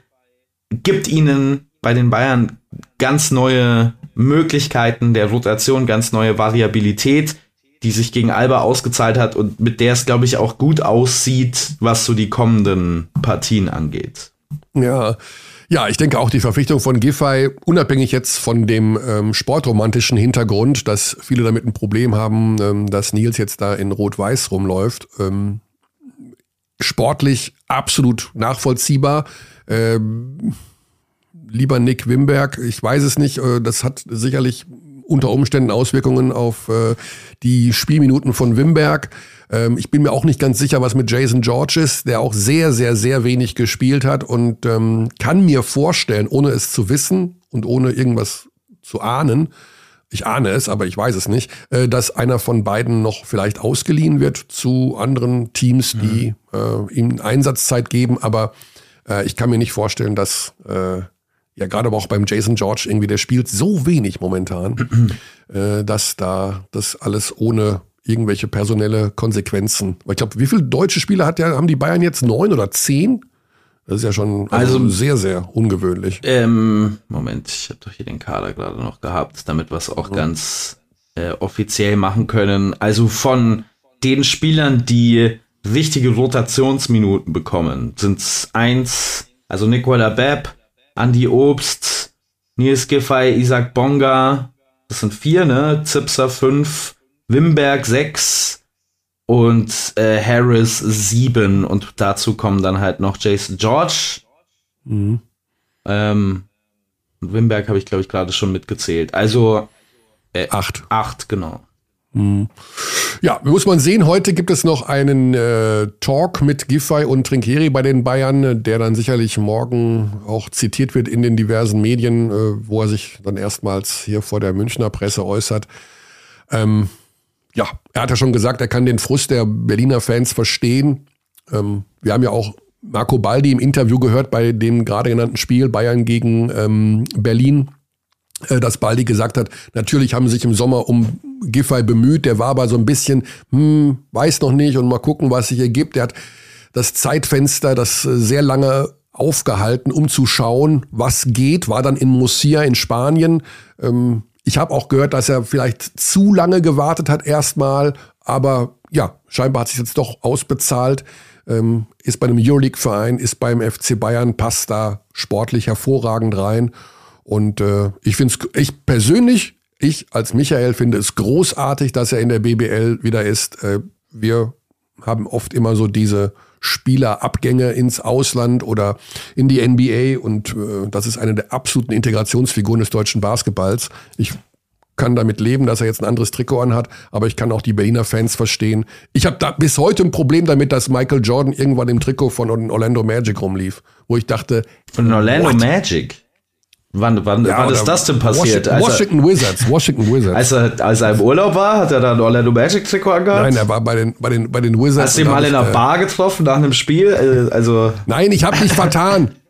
gibt ihnen bei den Bayern ganz neue Möglichkeiten der Rotation, ganz neue Variabilität, die sich gegen Alba ausgezahlt hat und mit der es, glaube ich, auch gut aussieht, was so die kommenden Partien angeht. Ja. Ja, ich denke auch die Verpflichtung von Giffey, unabhängig jetzt von dem ähm, sportromantischen Hintergrund, dass viele damit ein Problem haben, ähm, dass Nils jetzt da in Rot-Weiß rumläuft, ähm, sportlich absolut nachvollziehbar. Ähm, lieber Nick Wimberg, ich weiß es nicht, äh, das hat sicherlich unter Umständen Auswirkungen auf äh, die Spielminuten von Wimberg. Ähm, ich bin mir auch nicht ganz sicher, was mit Jason George ist, der auch sehr, sehr, sehr wenig gespielt hat und ähm, kann mir vorstellen, ohne es zu wissen und ohne irgendwas zu ahnen, ich ahne es, aber ich weiß es nicht, äh, dass einer von beiden noch vielleicht ausgeliehen wird zu anderen Teams, die mhm. äh, ihm Einsatzzeit geben, aber äh, ich kann mir nicht vorstellen, dass äh, ja gerade aber auch beim Jason George irgendwie, der spielt so wenig momentan, äh, dass da das alles ohne irgendwelche personelle Konsequenzen. Weil ich glaube, wie viele deutsche Spieler hat der, haben die Bayern jetzt? Neun oder zehn? Das ist ja schon also, also sehr, sehr ungewöhnlich. Ähm, Moment, ich habe doch hier den Kader gerade noch gehabt, damit wir es auch mhm. ganz äh, offiziell machen können. Also von den Spielern, die wichtige Rotationsminuten bekommen, sind es eins, also Nicola Bepp, Andy Obst, Nils Giffey, Isaac Bonga, das sind vier, ne? Zipser fünf, Wimberg sechs und äh, Harris sieben und dazu kommen dann halt noch Jason George. Mhm. Ähm, und Wimberg habe ich, glaube ich, gerade schon mitgezählt. Also äh, acht. Acht, genau. Ja, muss man sehen, heute gibt es noch einen äh, Talk mit Giffey und Trinkeri bei den Bayern, der dann sicherlich morgen auch zitiert wird in den diversen Medien, äh, wo er sich dann erstmals hier vor der Münchner Presse äußert. Ähm, ja, er hat ja schon gesagt, er kann den Frust der Berliner Fans verstehen. Ähm, wir haben ja auch Marco Baldi im Interview gehört bei dem gerade genannten Spiel Bayern gegen ähm, Berlin dass Baldi gesagt hat, natürlich haben sie sich im Sommer um Giffey bemüht, der war aber so ein bisschen, hm, weiß noch nicht und mal gucken, was sich ergibt. Der hat das Zeitfenster, das äh, sehr lange aufgehalten, um zu schauen, was geht, war dann in Murcia in Spanien. Ähm, ich habe auch gehört, dass er vielleicht zu lange gewartet hat erstmal, aber ja, scheinbar hat sich jetzt doch ausbezahlt. Ähm, ist bei einem Euroleague-Verein, ist beim FC Bayern, passt da sportlich hervorragend rein. Und äh, ich finde es, ich persönlich, ich als Michael finde es großartig, dass er in der BBL wieder ist. Äh, wir haben oft immer so diese Spielerabgänge ins Ausland oder in die NBA und äh, das ist eine der absoluten Integrationsfiguren des deutschen Basketballs. Ich kann damit leben, dass er jetzt ein anderes Trikot anhat, aber ich kann auch die Berliner Fans verstehen. Ich habe da bis heute ein Problem damit, dass Michael Jordan irgendwann im Trikot von Orlando Magic rumlief, wo ich dachte, von Orlando what? Magic. Wann, wann, ja, wann ist das denn passiert? Washington, er, Wizards. Washington Wizards. Als er, als er im Urlaub war, hat er dann Orlando Magic Trikot angehabt? Nein, er war bei den, bei den, bei den Wizards. Hast du ihn mal in einer äh, Bar getroffen nach einem Spiel? Äh, also Nein, ich habe mich vertan.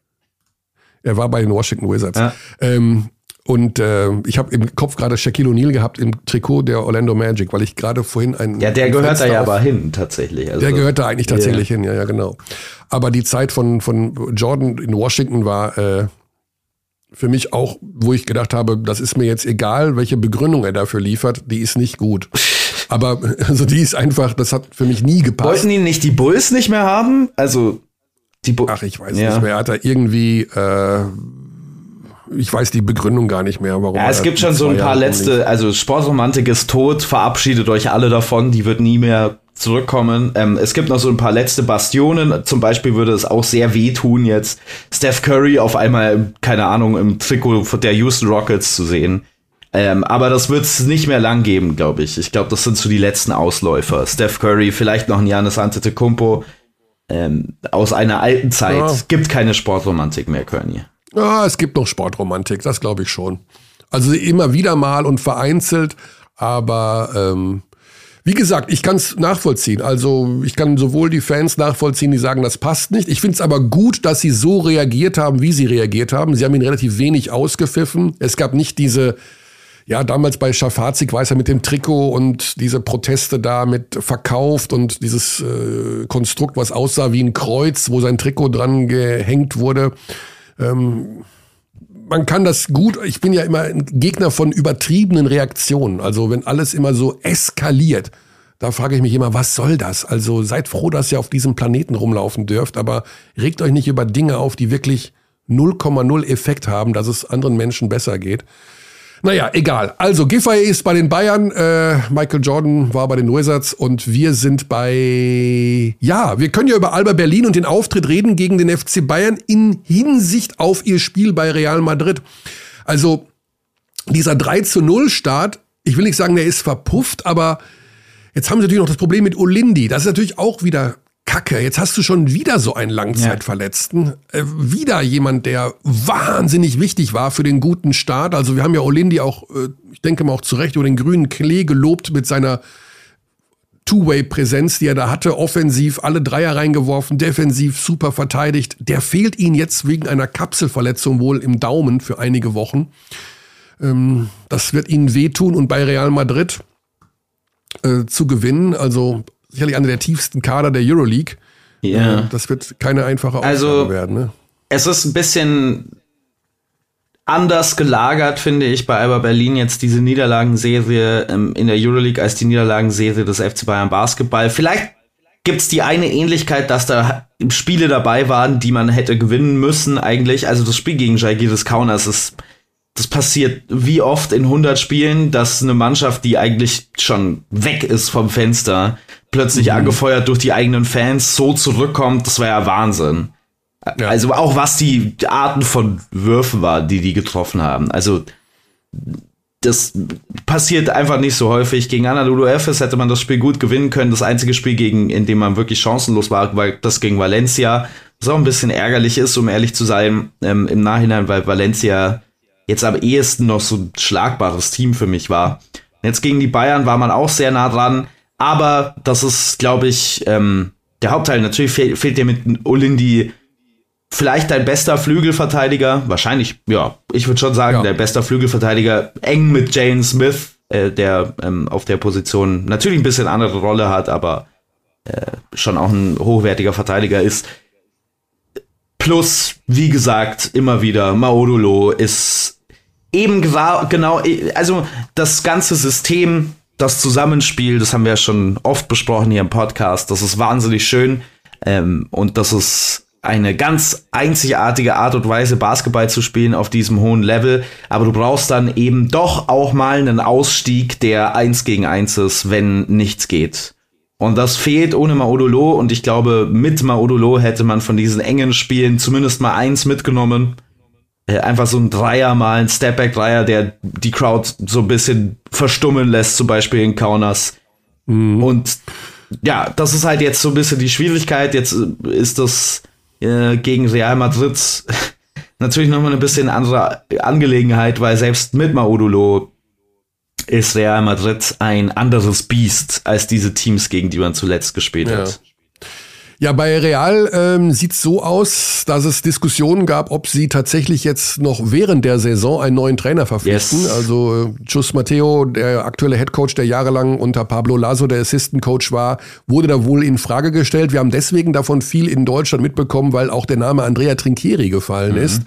Er war bei den Washington Wizards. Ja. Ähm, und äh, ich habe im Kopf gerade Shaquille O'Neal gehabt im Trikot der Orlando Magic, weil ich gerade vorhin einen. Ja, der gehört da ja aber hin, tatsächlich. Also, der gehört da eigentlich tatsächlich yeah. hin, ja, ja, genau. Aber die Zeit von, von Jordan in Washington war äh, für mich auch, wo ich gedacht habe, das ist mir jetzt egal, welche Begründung er dafür liefert, die ist nicht gut. Aber also die ist einfach, das hat für mich nie gepasst. Wollten die nicht die Bulls nicht mehr haben? Also die Bulls. Ach, ich weiß ja. nicht mehr. Hat er irgendwie äh, ich weiß die Begründung gar nicht mehr, warum. Ja, es gibt schon so ein paar letzte, also Sportromantik ist tot, verabschiedet euch alle davon, die wird nie mehr zurückkommen. Ähm, es gibt noch so ein paar letzte Bastionen. Zum Beispiel würde es auch sehr wehtun, jetzt Steph Curry auf einmal, keine Ahnung, im Trikot der Houston Rockets zu sehen. Ähm, aber das wird es nicht mehr lang geben, glaube ich. Ich glaube, das sind so die letzten Ausläufer. Steph Curry, vielleicht noch ein Janis Antetokounmpo. Ähm, aus einer alten Zeit. Ja. Gibt keine Sportromantik mehr, Kearney. Ja, es gibt noch Sportromantik, das glaube ich schon. Also immer wieder mal und vereinzelt, aber ähm, wie gesagt, ich kann es nachvollziehen. Also ich kann sowohl die Fans nachvollziehen, die sagen, das passt nicht. Ich finde es aber gut, dass sie so reagiert haben, wie sie reagiert haben. Sie haben ihn relativ wenig ausgepfiffen. Es gab nicht diese, ja, damals bei Schafazik weiß er mit dem Trikot und diese Proteste da mit verkauft und dieses äh, Konstrukt, was aussah wie ein Kreuz, wo sein Trikot dran gehängt wurde. Ähm, man kann das gut, ich bin ja immer ein Gegner von übertriebenen Reaktionen. Also wenn alles immer so eskaliert, da frage ich mich immer, was soll das? Also seid froh, dass ihr auf diesem Planeten rumlaufen dürft, aber regt euch nicht über Dinge auf, die wirklich 0,0 Effekt haben, dass es anderen Menschen besser geht. Naja, egal. Also Giffey ist bei den Bayern, äh, Michael Jordan war bei den Wizards und wir sind bei... Ja, wir können ja über Alba Berlin und den Auftritt reden gegen den FC Bayern in Hinsicht auf ihr Spiel bei Real Madrid. Also dieser 3 zu 0 Start, ich will nicht sagen, der ist verpufft, aber jetzt haben sie natürlich noch das Problem mit Olindi. Das ist natürlich auch wieder Kacke, jetzt hast du schon wieder so einen Langzeitverletzten. Ja. Äh, wieder jemand, der wahnsinnig wichtig war für den guten Start. Also wir haben ja Olindi auch, äh, ich denke mal auch zu Recht, über den grünen Klee gelobt mit seiner Two-Way-Präsenz, die er da hatte, offensiv alle Dreier reingeworfen, defensiv super verteidigt. Der fehlt ihnen jetzt wegen einer Kapselverletzung wohl im Daumen für einige Wochen. Ähm, das wird ihnen wehtun und bei Real Madrid äh, zu gewinnen, also sicherlich einer der tiefsten Kader der Euroleague. Ja. Äh, das wird keine einfache Aufgabe also, werden. Ne? Es ist ein bisschen anders gelagert, finde ich, bei Alba Berlin jetzt diese Niederlagenserie ähm, in der Euroleague als die Niederlagenserie des FC Bayern Basketball. Vielleicht gibt es die eine Ähnlichkeit, dass da Spiele dabei waren, die man hätte gewinnen müssen eigentlich. Also das Spiel gegen Jagiris Kaunas ist das passiert wie oft in 100 Spielen, dass eine Mannschaft, die eigentlich schon weg ist vom Fenster, plötzlich mhm. angefeuert durch die eigenen Fans so zurückkommt, das war ja Wahnsinn. Ja. Also auch was die Arten von Würfen war, die die getroffen haben. Also das passiert einfach nicht so häufig. Gegen Anadolu Efes hätte man das Spiel gut gewinnen können. Das einzige Spiel, gegen, in dem man wirklich chancenlos war, war das gegen Valencia. Was auch ein bisschen ärgerlich ist, um ehrlich zu sein, ähm, im Nachhinein, weil Valencia jetzt am ehesten noch so ein schlagbares Team für mich war. Jetzt gegen die Bayern war man auch sehr nah dran. Aber das ist, glaube ich, ähm, der Hauptteil. Natürlich fehl, fehlt dir mit Olindi vielleicht dein bester Flügelverteidiger, wahrscheinlich, ja, ich würde schon sagen, ja. der bester Flügelverteidiger, eng mit Jane Smith, äh, der ähm, auf der Position natürlich ein bisschen andere Rolle hat, aber äh, schon auch ein hochwertiger Verteidiger ist. Plus, wie gesagt, immer wieder, Maodolo ist eben genau, also das ganze System, das Zusammenspiel, das haben wir ja schon oft besprochen hier im Podcast, das ist wahnsinnig schön ähm, und das ist eine ganz einzigartige Art und Weise, Basketball zu spielen auf diesem hohen Level. Aber du brauchst dann eben doch auch mal einen Ausstieg, der eins gegen eins ist, wenn nichts geht. Und das fehlt ohne Maodolo. Und ich glaube, mit Maodolo hätte man von diesen engen Spielen zumindest mal eins mitgenommen. Äh, einfach so ein Dreier mal, ein Stepback-Dreier, der die Crowd so ein bisschen verstummen lässt, zum Beispiel in Kaunas. Mhm. Und ja, das ist halt jetzt so ein bisschen die Schwierigkeit. Jetzt ist das äh, gegen Real Madrid natürlich nochmal ein bisschen andere Angelegenheit, weil selbst mit Maudulo ist Real Madrid ein anderes Biest als diese Teams, gegen die man zuletzt gespielt ja. hat. Ja, bei Real ähm, sieht so aus, dass es Diskussionen gab, ob sie tatsächlich jetzt noch während der Saison einen neuen Trainer verpflichten. Yes. Also äh, Jus Matteo, der aktuelle Headcoach, der jahrelang unter Pablo Lasso der Assistant Coach war, wurde da wohl in Frage gestellt. Wir haben deswegen davon viel in Deutschland mitbekommen, weil auch der Name Andrea Trinchieri gefallen mhm. ist.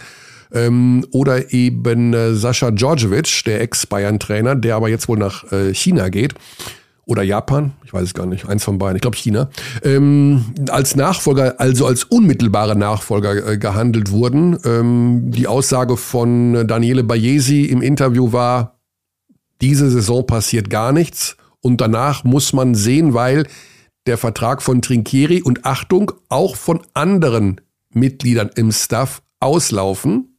Ähm, oder eben äh, Sascha Djordjevic, der Ex-Bayern-Trainer, der aber jetzt wohl nach äh, China geht oder Japan, ich weiß es gar nicht, eins von beiden, ich glaube China, ähm, als Nachfolger, also als unmittelbare Nachfolger äh, gehandelt wurden. Ähm, die Aussage von Daniele Bayesi im Interview war, diese Saison passiert gar nichts und danach muss man sehen, weil der Vertrag von Trinkieri und Achtung auch von anderen Mitgliedern im Staff auslaufen.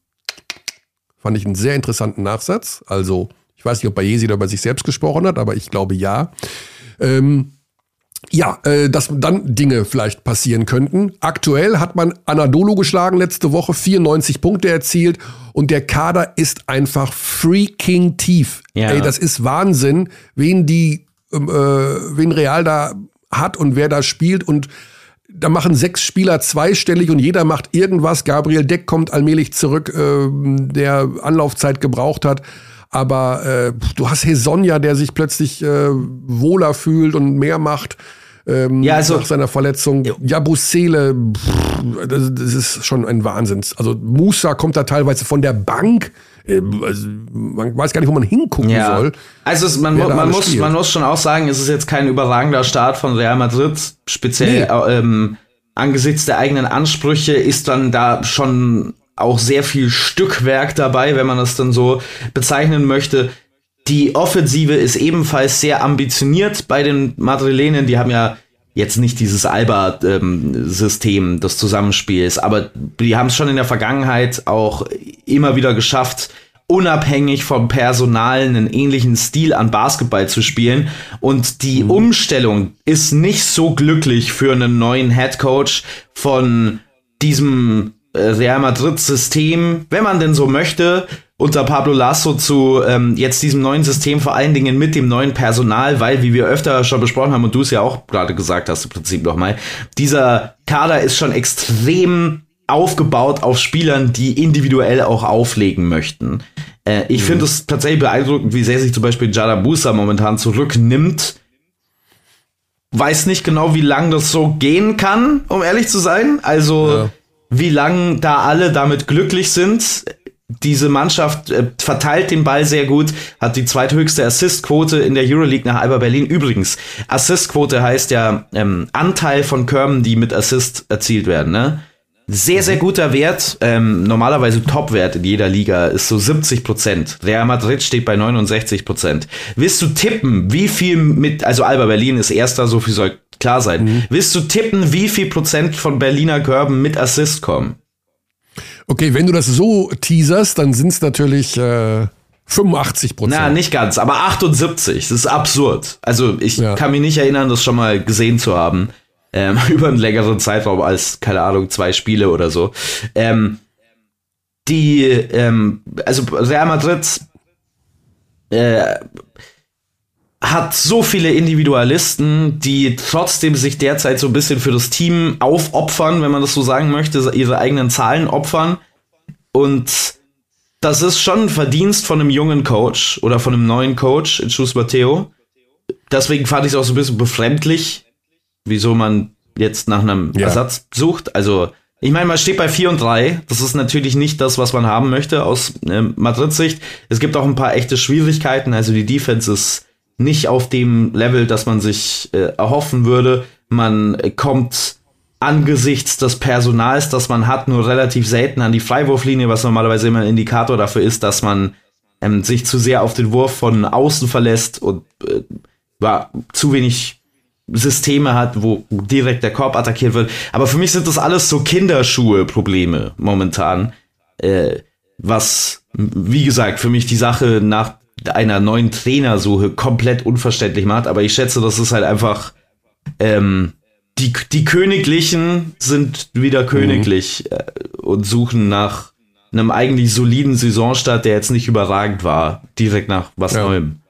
Fand ich einen sehr interessanten Nachsatz. Also ich weiß nicht, ob Bayesi da über sich selbst gesprochen hat, aber ich glaube ja. Ähm, ja, äh, dass dann Dinge vielleicht passieren könnten. Aktuell hat man Anadolu geschlagen letzte Woche, 94 Punkte erzielt und der Kader ist einfach freaking tief. Ja. Ey, das ist Wahnsinn, wen die, ähm, äh, wen Real da hat und wer da spielt und da machen sechs Spieler zweistellig und jeder macht irgendwas. Gabriel Deck kommt allmählich zurück, äh, der Anlaufzeit gebraucht hat. Aber äh, du hast Hesonja, der sich plötzlich äh, wohler fühlt und mehr macht. Ähm, ja, also, nach seiner Verletzung. Ja. Jabusele, das, das, ist schon ein Wahnsinn. Also Musa kommt da teilweise von der Bank. Äh, also, man weiß gar nicht, wo man hingucken ja. soll. Also es, man, man muss, man muss schon auch sagen, es ist jetzt kein überragender Start von Real Madrid, speziell nee. ähm, angesichts der eigenen Ansprüche ist dann da schon auch sehr viel Stückwerk dabei, wenn man das dann so bezeichnen möchte. Die Offensive ist ebenfalls sehr ambitioniert bei den Madrilenen. Die haben ja jetzt nicht dieses Alba-System ähm, des Zusammenspiels, aber die haben es schon in der Vergangenheit auch immer wieder geschafft, unabhängig vom Personal einen ähnlichen Stil an Basketball zu spielen. Und die mhm. Umstellung ist nicht so glücklich für einen neuen Head Coach von diesem äh, Real Madrid-System, wenn man denn so möchte, unter Pablo Lasso zu ähm, jetzt diesem neuen System, vor allen Dingen mit dem neuen Personal, weil, wie wir öfter schon besprochen haben und du es ja auch gerade gesagt hast, im Prinzip nochmal, dieser Kader ist schon extrem aufgebaut auf Spielern, die individuell auch auflegen möchten. Äh, ich mhm. finde es tatsächlich beeindruckend, wie sehr sich zum Beispiel Jada Busa momentan zurücknimmt. Weiß nicht genau, wie lang das so gehen kann, um ehrlich zu sein. Also, ja wie lang da alle damit glücklich sind. Diese Mannschaft äh, verteilt den Ball sehr gut, hat die zweithöchste Assistquote in der Euroleague nach Alba Berlin. Übrigens, Assistquote heißt ja ähm, Anteil von Körben, die mit Assist erzielt werden. Ne? Sehr, sehr guter Wert. Ähm, normalerweise Topwert in jeder Liga ist so 70 Prozent. Real Madrid steht bei 69 Prozent. Willst du tippen, wie viel mit, also Alba Berlin ist erster, so viel soll klar sein. Mhm. Willst du tippen, wie viel Prozent von Berliner Körben mit Assist kommen? Okay, wenn du das so teaserst, dann sind es natürlich äh, 85 Prozent. Na, nicht ganz, aber 78. Das ist absurd. Also ich ja. kann mich nicht erinnern, das schon mal gesehen zu haben ähm, über einen längeren Zeitraum als, keine Ahnung, zwei Spiele oder so. Ähm, die, ähm, also Real Madrid, äh, hat so viele Individualisten, die trotzdem sich derzeit so ein bisschen für das Team aufopfern, wenn man das so sagen möchte, ihre eigenen Zahlen opfern. Und das ist schon ein Verdienst von einem jungen Coach oder von einem neuen Coach, Chus Matteo. Deswegen fand ich es auch so ein bisschen befremdlich, wieso man jetzt nach einem ja. Ersatz sucht. Also, ich meine, man steht bei 4 und 3. Das ist natürlich nicht das, was man haben möchte aus äh, Madrid-Sicht. Es gibt auch ein paar echte Schwierigkeiten. Also die Defense ist nicht auf dem Level, das man sich äh, erhoffen würde. Man kommt angesichts des Personals, das man hat, nur relativ selten an die Freiwurflinie, was normalerweise immer ein Indikator dafür ist, dass man ähm, sich zu sehr auf den Wurf von außen verlässt und äh, war, zu wenig Systeme hat, wo direkt der Korb attackiert wird. Aber für mich sind das alles so Kinderschuhe-Probleme momentan. Äh, was, wie gesagt, für mich die Sache nach einer neuen Trainersuche komplett unverständlich macht. Aber ich schätze, das ist halt einfach ähm, die, die Königlichen sind wieder mhm. königlich mhm. und suchen nach einem eigentlich soliden Saisonstart, der jetzt nicht überragend war, direkt nach was ja. Neuem.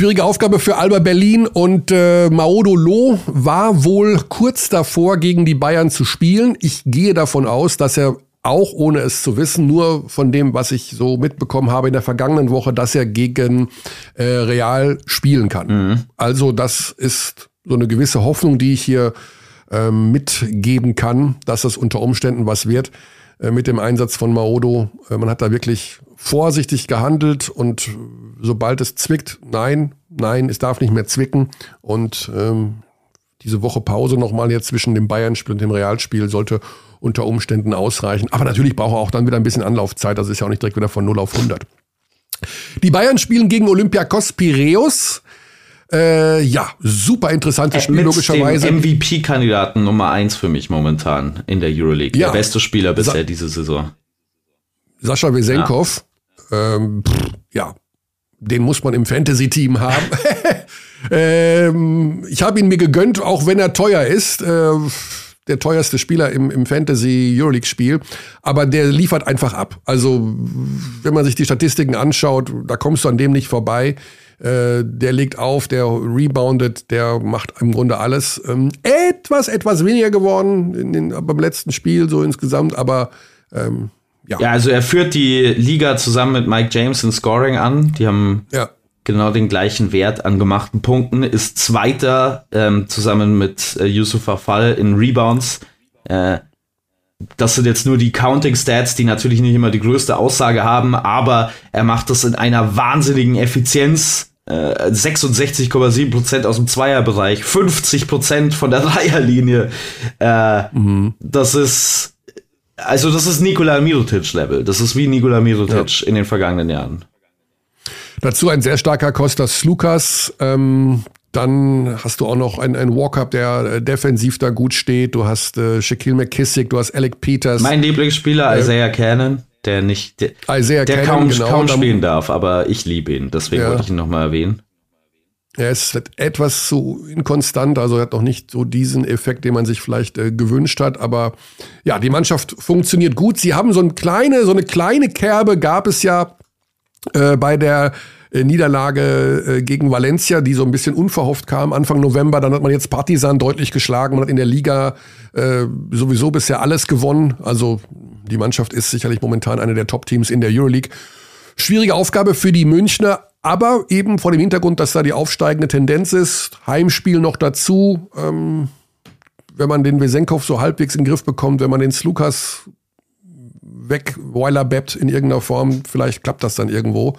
Schwierige Aufgabe für Alba Berlin und äh, Maodo Loh war wohl kurz davor, gegen die Bayern zu spielen. Ich gehe davon aus, dass er auch ohne es zu wissen, nur von dem, was ich so mitbekommen habe in der vergangenen Woche, dass er gegen äh, Real spielen kann. Mhm. Also das ist so eine gewisse Hoffnung, die ich hier äh, mitgeben kann, dass es unter Umständen was wird mit dem Einsatz von Maodo. Äh, man hat da wirklich vorsichtig gehandelt und sobald es zwickt, nein, nein, es darf nicht mehr zwicken. Und ähm, diese Woche Pause nochmal jetzt zwischen dem Bayern-Spiel und dem Realspiel sollte unter Umständen ausreichen. Aber natürlich braucht er auch dann wieder ein bisschen Anlaufzeit. Das ist ja auch nicht direkt wieder von 0 auf 100. Die Bayern spielen gegen Olympiakos Piräus. Äh, ja, super interessantes äh, Spiel, logischerweise. MVP-Kandidaten Nummer eins für mich momentan in der Euroleague. Ja. Der beste Spieler bisher Sa diese Saison. Sascha Wesenkov, ja. Ähm, pff, ja, den muss man im Fantasy-Team haben. ähm, ich habe ihn mir gegönnt, auch wenn er teuer ist. Äh, der teuerste Spieler im, im Fantasy Euroleague Spiel, aber der liefert einfach ab. Also, wenn man sich die Statistiken anschaut, da kommst du an dem nicht vorbei. Äh, der legt auf, der reboundet, der macht im Grunde alles. Ähm, etwas, etwas weniger geworden in den, beim letzten Spiel, so insgesamt, aber ähm, ja. Ja, also er führt die Liga zusammen mit Mike James in Scoring an. Die haben ja. genau den gleichen Wert an gemachten Punkten. Ist Zweiter ähm, zusammen mit äh, Yusufa Fall in Rebounds. Äh, das sind jetzt nur die Counting Stats, die natürlich nicht immer die größte Aussage haben, aber er macht das in einer wahnsinnigen Effizienz. 66,7% äh, aus dem Zweierbereich, 50% von der Dreierlinie. Äh, mhm. Das ist, also das ist Nikola Mirotic-Level. Das ist wie Nikola Mirotic ja. in den vergangenen Jahren. Dazu ein sehr starker Kostas Lukas. Ähm, dann hast du auch noch einen, einen Walkup, der äh, defensiv da gut steht. Du hast äh, Shaquille McKissick, du hast Alec Peters. Mein Lieblingsspieler, äh, Isaiah Cannon der nicht, der, Isaiah der Cannon, kaum, genau, kaum spielen darf, aber ich liebe ihn, deswegen ja. wollte ich ihn nochmal erwähnen. Er ist etwas zu inkonstant, also er hat noch nicht so diesen Effekt, den man sich vielleicht äh, gewünscht hat. Aber ja, die Mannschaft funktioniert gut. Sie haben so eine kleine, so eine kleine Kerbe gab es ja äh, bei der äh, Niederlage äh, gegen Valencia, die so ein bisschen unverhofft kam Anfang November. Dann hat man jetzt Partisan deutlich geschlagen. Man hat in der Liga äh, sowieso bisher alles gewonnen. Also die Mannschaft ist sicherlich momentan eine der Top-Teams in der Euroleague. Schwierige Aufgabe für die Münchner, aber eben vor dem Hintergrund, dass da die aufsteigende Tendenz ist. Heimspiel noch dazu. Ähm, wenn man den Wesenkov so halbwegs in den Griff bekommt, wenn man den Slukas weg Weiler bebt in irgendeiner Form, vielleicht klappt das dann irgendwo.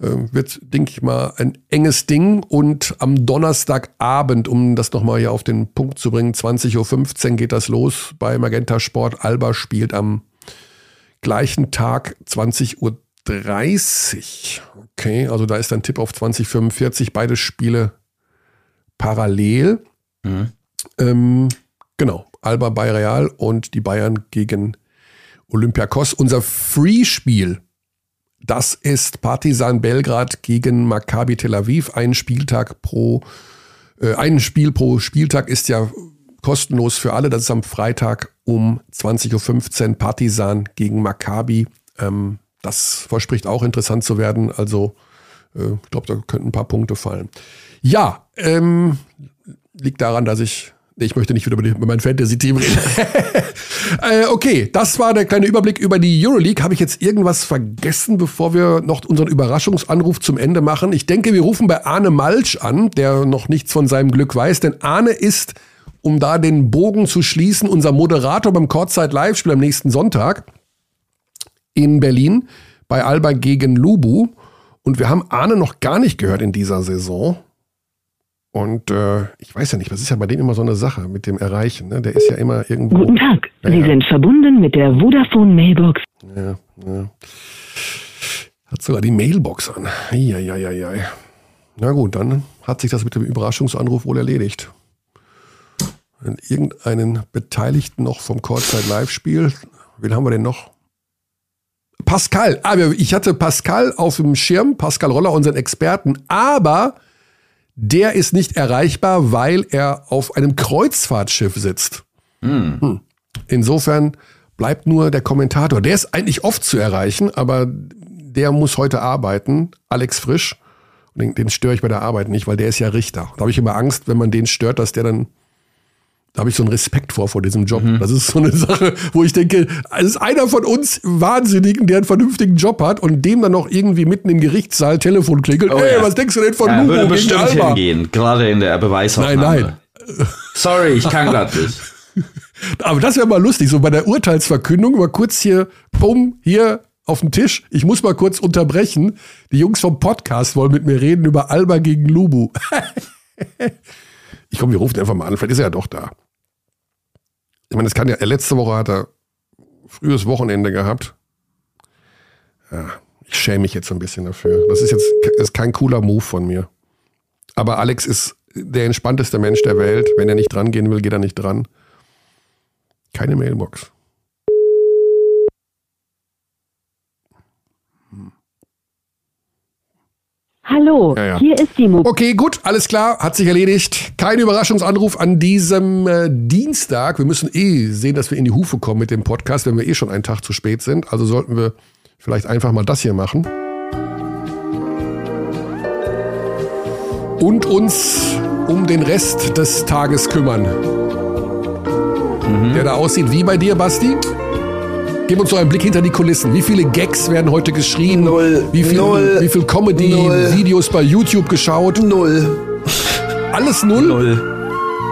Äh, wird, denke ich mal, ein enges Ding. Und am Donnerstagabend, um das nochmal hier auf den Punkt zu bringen, 20.15 Uhr geht das los bei Magenta Sport. Alba spielt am gleichen Tag 20.30 Uhr. Okay, also da ist ein Tipp auf 2045, beide Spiele parallel. Mhm. Ähm, genau, Alba bei Real und die Bayern gegen Olympiakos. Unser Free-Spiel das ist Partizan Belgrad gegen Maccabi Tel Aviv. Ein Spieltag pro, äh, ein Spiel pro Spieltag ist ja kostenlos für alle. Das ist am Freitag um 20.15 Uhr Partizan gegen Maccabi. Ähm, das verspricht auch interessant zu werden. Also Äh, ich glaube, da könnten ein paar Punkte fallen. Ja, ähm, liegt daran, dass ich ich möchte nicht wieder über, die, mein Fantasy-Team reden. äh, okay, das war der kleine Überblick über die Euroleague. Habe ich jetzt irgendwas vergessen, bevor wir noch unseren Überraschungsanruf zum Ende machen? Ich denke, wir rufen bei Arne Malsch an, der noch nichts von seinem Glück weiß, denn Arne ist, um da den Bogen zu schließen, unser Moderator beim Courtside Live-Spiel am nächsten Sonntag in Berlin bei Alba gegen Lubu. Und wir haben Arne noch gar nicht gehört in dieser Saison. Und äh, ich weiß ja nicht, was ist ja bei dem immer so eine Sache mit dem Erreichen. Ne? Der ist ja immer irgendwo. Guten Tag, ja, Sie ja. sind verbunden mit der Vodafone Mailbox. Ja, ja. Hat sogar die Mailbox an. Eieieiei. Na gut, dann hat sich das mit dem Überraschungsanruf wohl erledigt. Irgendeinen Beteiligten noch vom Courtside Live-Spiel, wen haben wir denn noch? Pascal. Ah, ich hatte Pascal auf dem Schirm, Pascal Roller, unseren Experten, aber der ist nicht erreichbar, weil er auf einem Kreuzfahrtschiff sitzt. Hm. Hm. Insofern bleibt nur der Kommentator. Der ist eigentlich oft zu erreichen, aber der muss heute arbeiten, Alex Frisch. Den, den störe ich bei der Arbeit nicht, weil der ist ja Richter. Da habe ich immer Angst, wenn man den stört, dass der dann da habe ich so einen Respekt vor, vor diesem Job. Mhm. Das ist so eine Sache, wo ich denke, es ist einer von uns Wahnsinnigen, der einen vernünftigen Job hat und dem dann noch irgendwie mitten im Gerichtssaal Telefon klingelt. Oh, hey, ja. was denkst du denn von ja, Lugo würde bestimmt Alba? hingehen, gerade in der Beweisaufnahme. Nein, nein. Sorry, ich kann gerade nicht. Aber das wäre mal lustig, so bei der Urteilsverkündung mal kurz hier, bumm, hier auf den Tisch. Ich muss mal kurz unterbrechen. Die Jungs vom Podcast wollen mit mir reden über Alba gegen Lubu. Ich komme, wir rufen einfach mal an, vielleicht ist er ja doch da. Ich meine, das kann ja, letzte Woche hat er frühes Wochenende gehabt. Ja, ich schäme mich jetzt so ein bisschen dafür. Das ist jetzt ist kein cooler Move von mir. Aber Alex ist der entspannteste Mensch der Welt. Wenn er nicht dran gehen will, geht er nicht dran. Keine Mailbox. Hallo, ja, ja. hier ist die Mo Okay, gut, alles klar, hat sich erledigt. Kein Überraschungsanruf an diesem äh, Dienstag. Wir müssen eh sehen, dass wir in die Hufe kommen mit dem Podcast, wenn wir eh schon einen Tag zu spät sind. Also sollten wir vielleicht einfach mal das hier machen. Und uns um den Rest des Tages kümmern. Mhm. Der da aussieht wie bei dir, Basti? Gib uns doch einen Blick hinter die Kulissen. Wie viele Gags werden heute geschrien? Null. Wie viel, null. Wie viel Comedy-Videos bei YouTube geschaut? Null. Alles null? Null.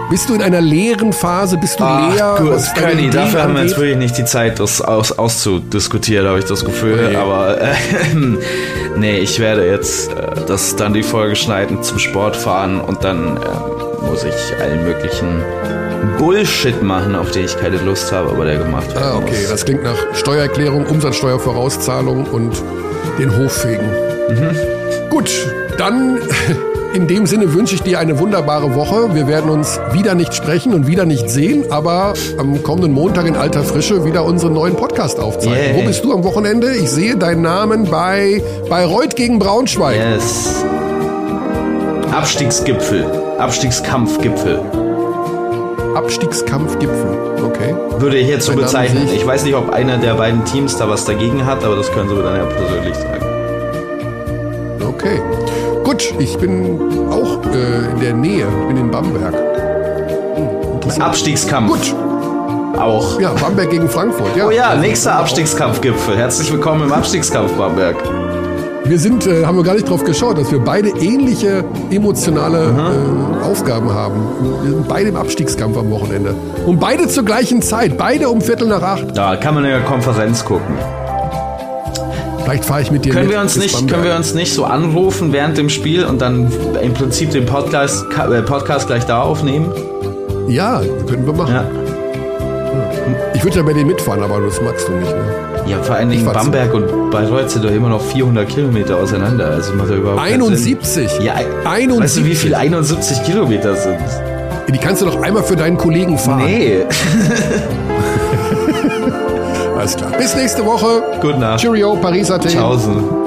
Bist du in einer leeren Phase? Bist du Ach, leer? Gut, Kenny, dafür haben wir jetzt wirklich nicht die Zeit, das aus, auszudiskutieren, habe ich das Gefühl. Okay. Aber äh, nee, ich werde jetzt äh, das dann die Folge schneiden, zum Sport fahren und dann äh, muss ich allen möglichen Bullshit machen, auf den ich keine Lust habe, aber der gemacht wird. Ah, okay. Muss. Das klingt nach Steuererklärung, Umsatzsteuervorauszahlung und den Hoffegen. Mhm. Gut, dann in dem Sinne wünsche ich dir eine wunderbare Woche. Wir werden uns wieder nicht sprechen und wieder nicht sehen, aber am kommenden Montag in alter Frische wieder unseren neuen Podcast aufzeigen. Yeah. Wo bist du am Wochenende? Ich sehe deinen Namen bei Bayreuth gegen Braunschweig. Yes. Abstiegsgipfel. Abstiegskampfgipfel. Abstiegskampfgipfel. Okay. Würde ich jetzt so bezeichnen. Ich weiß nicht, ob einer der beiden Teams da was dagegen hat, aber das können Sie dann ja persönlich sagen. Okay. Gut, ich bin auch äh, in der Nähe. Bin in Bamberg. Hm, Abstiegskampf. Gut. Auch. Ja, Bamberg gegen Frankfurt. Ja. Oh ja, nächster Abstiegskampfgipfel. Herzlich willkommen im Abstiegskampf Bamberg. Wir sind, äh, haben wir gar nicht drauf geschaut, dass wir beide ähnliche emotionale äh, Aufgaben haben. Wir sind beide im Abstiegskampf am Wochenende. Und beide zur gleichen Zeit, beide um Viertel nach acht. Da kann man in der Konferenz gucken. Vielleicht fahre ich mit dir können mit wir uns nicht Können wir uns nicht so anrufen während dem Spiel und dann im Prinzip den Podcast, äh, Podcast gleich da aufnehmen? Ja, können wir machen. Ja. Ich würde ja bei dir mitfahren, aber das magst du nicht. Ne? Ja, vor allen Dingen Bamberg und Bayreuth sind doch immer noch 400 Kilometer auseinander. Also macht überhaupt 71? Ja, 71. Weißt du, wie viel 71 Kilometer sind? Die kannst du doch einmal für deinen Kollegen fahren. Nee. Alles klar. Bis nächste Woche. Gute Nacht. Cheerio, Paris Athen. Tschaußen.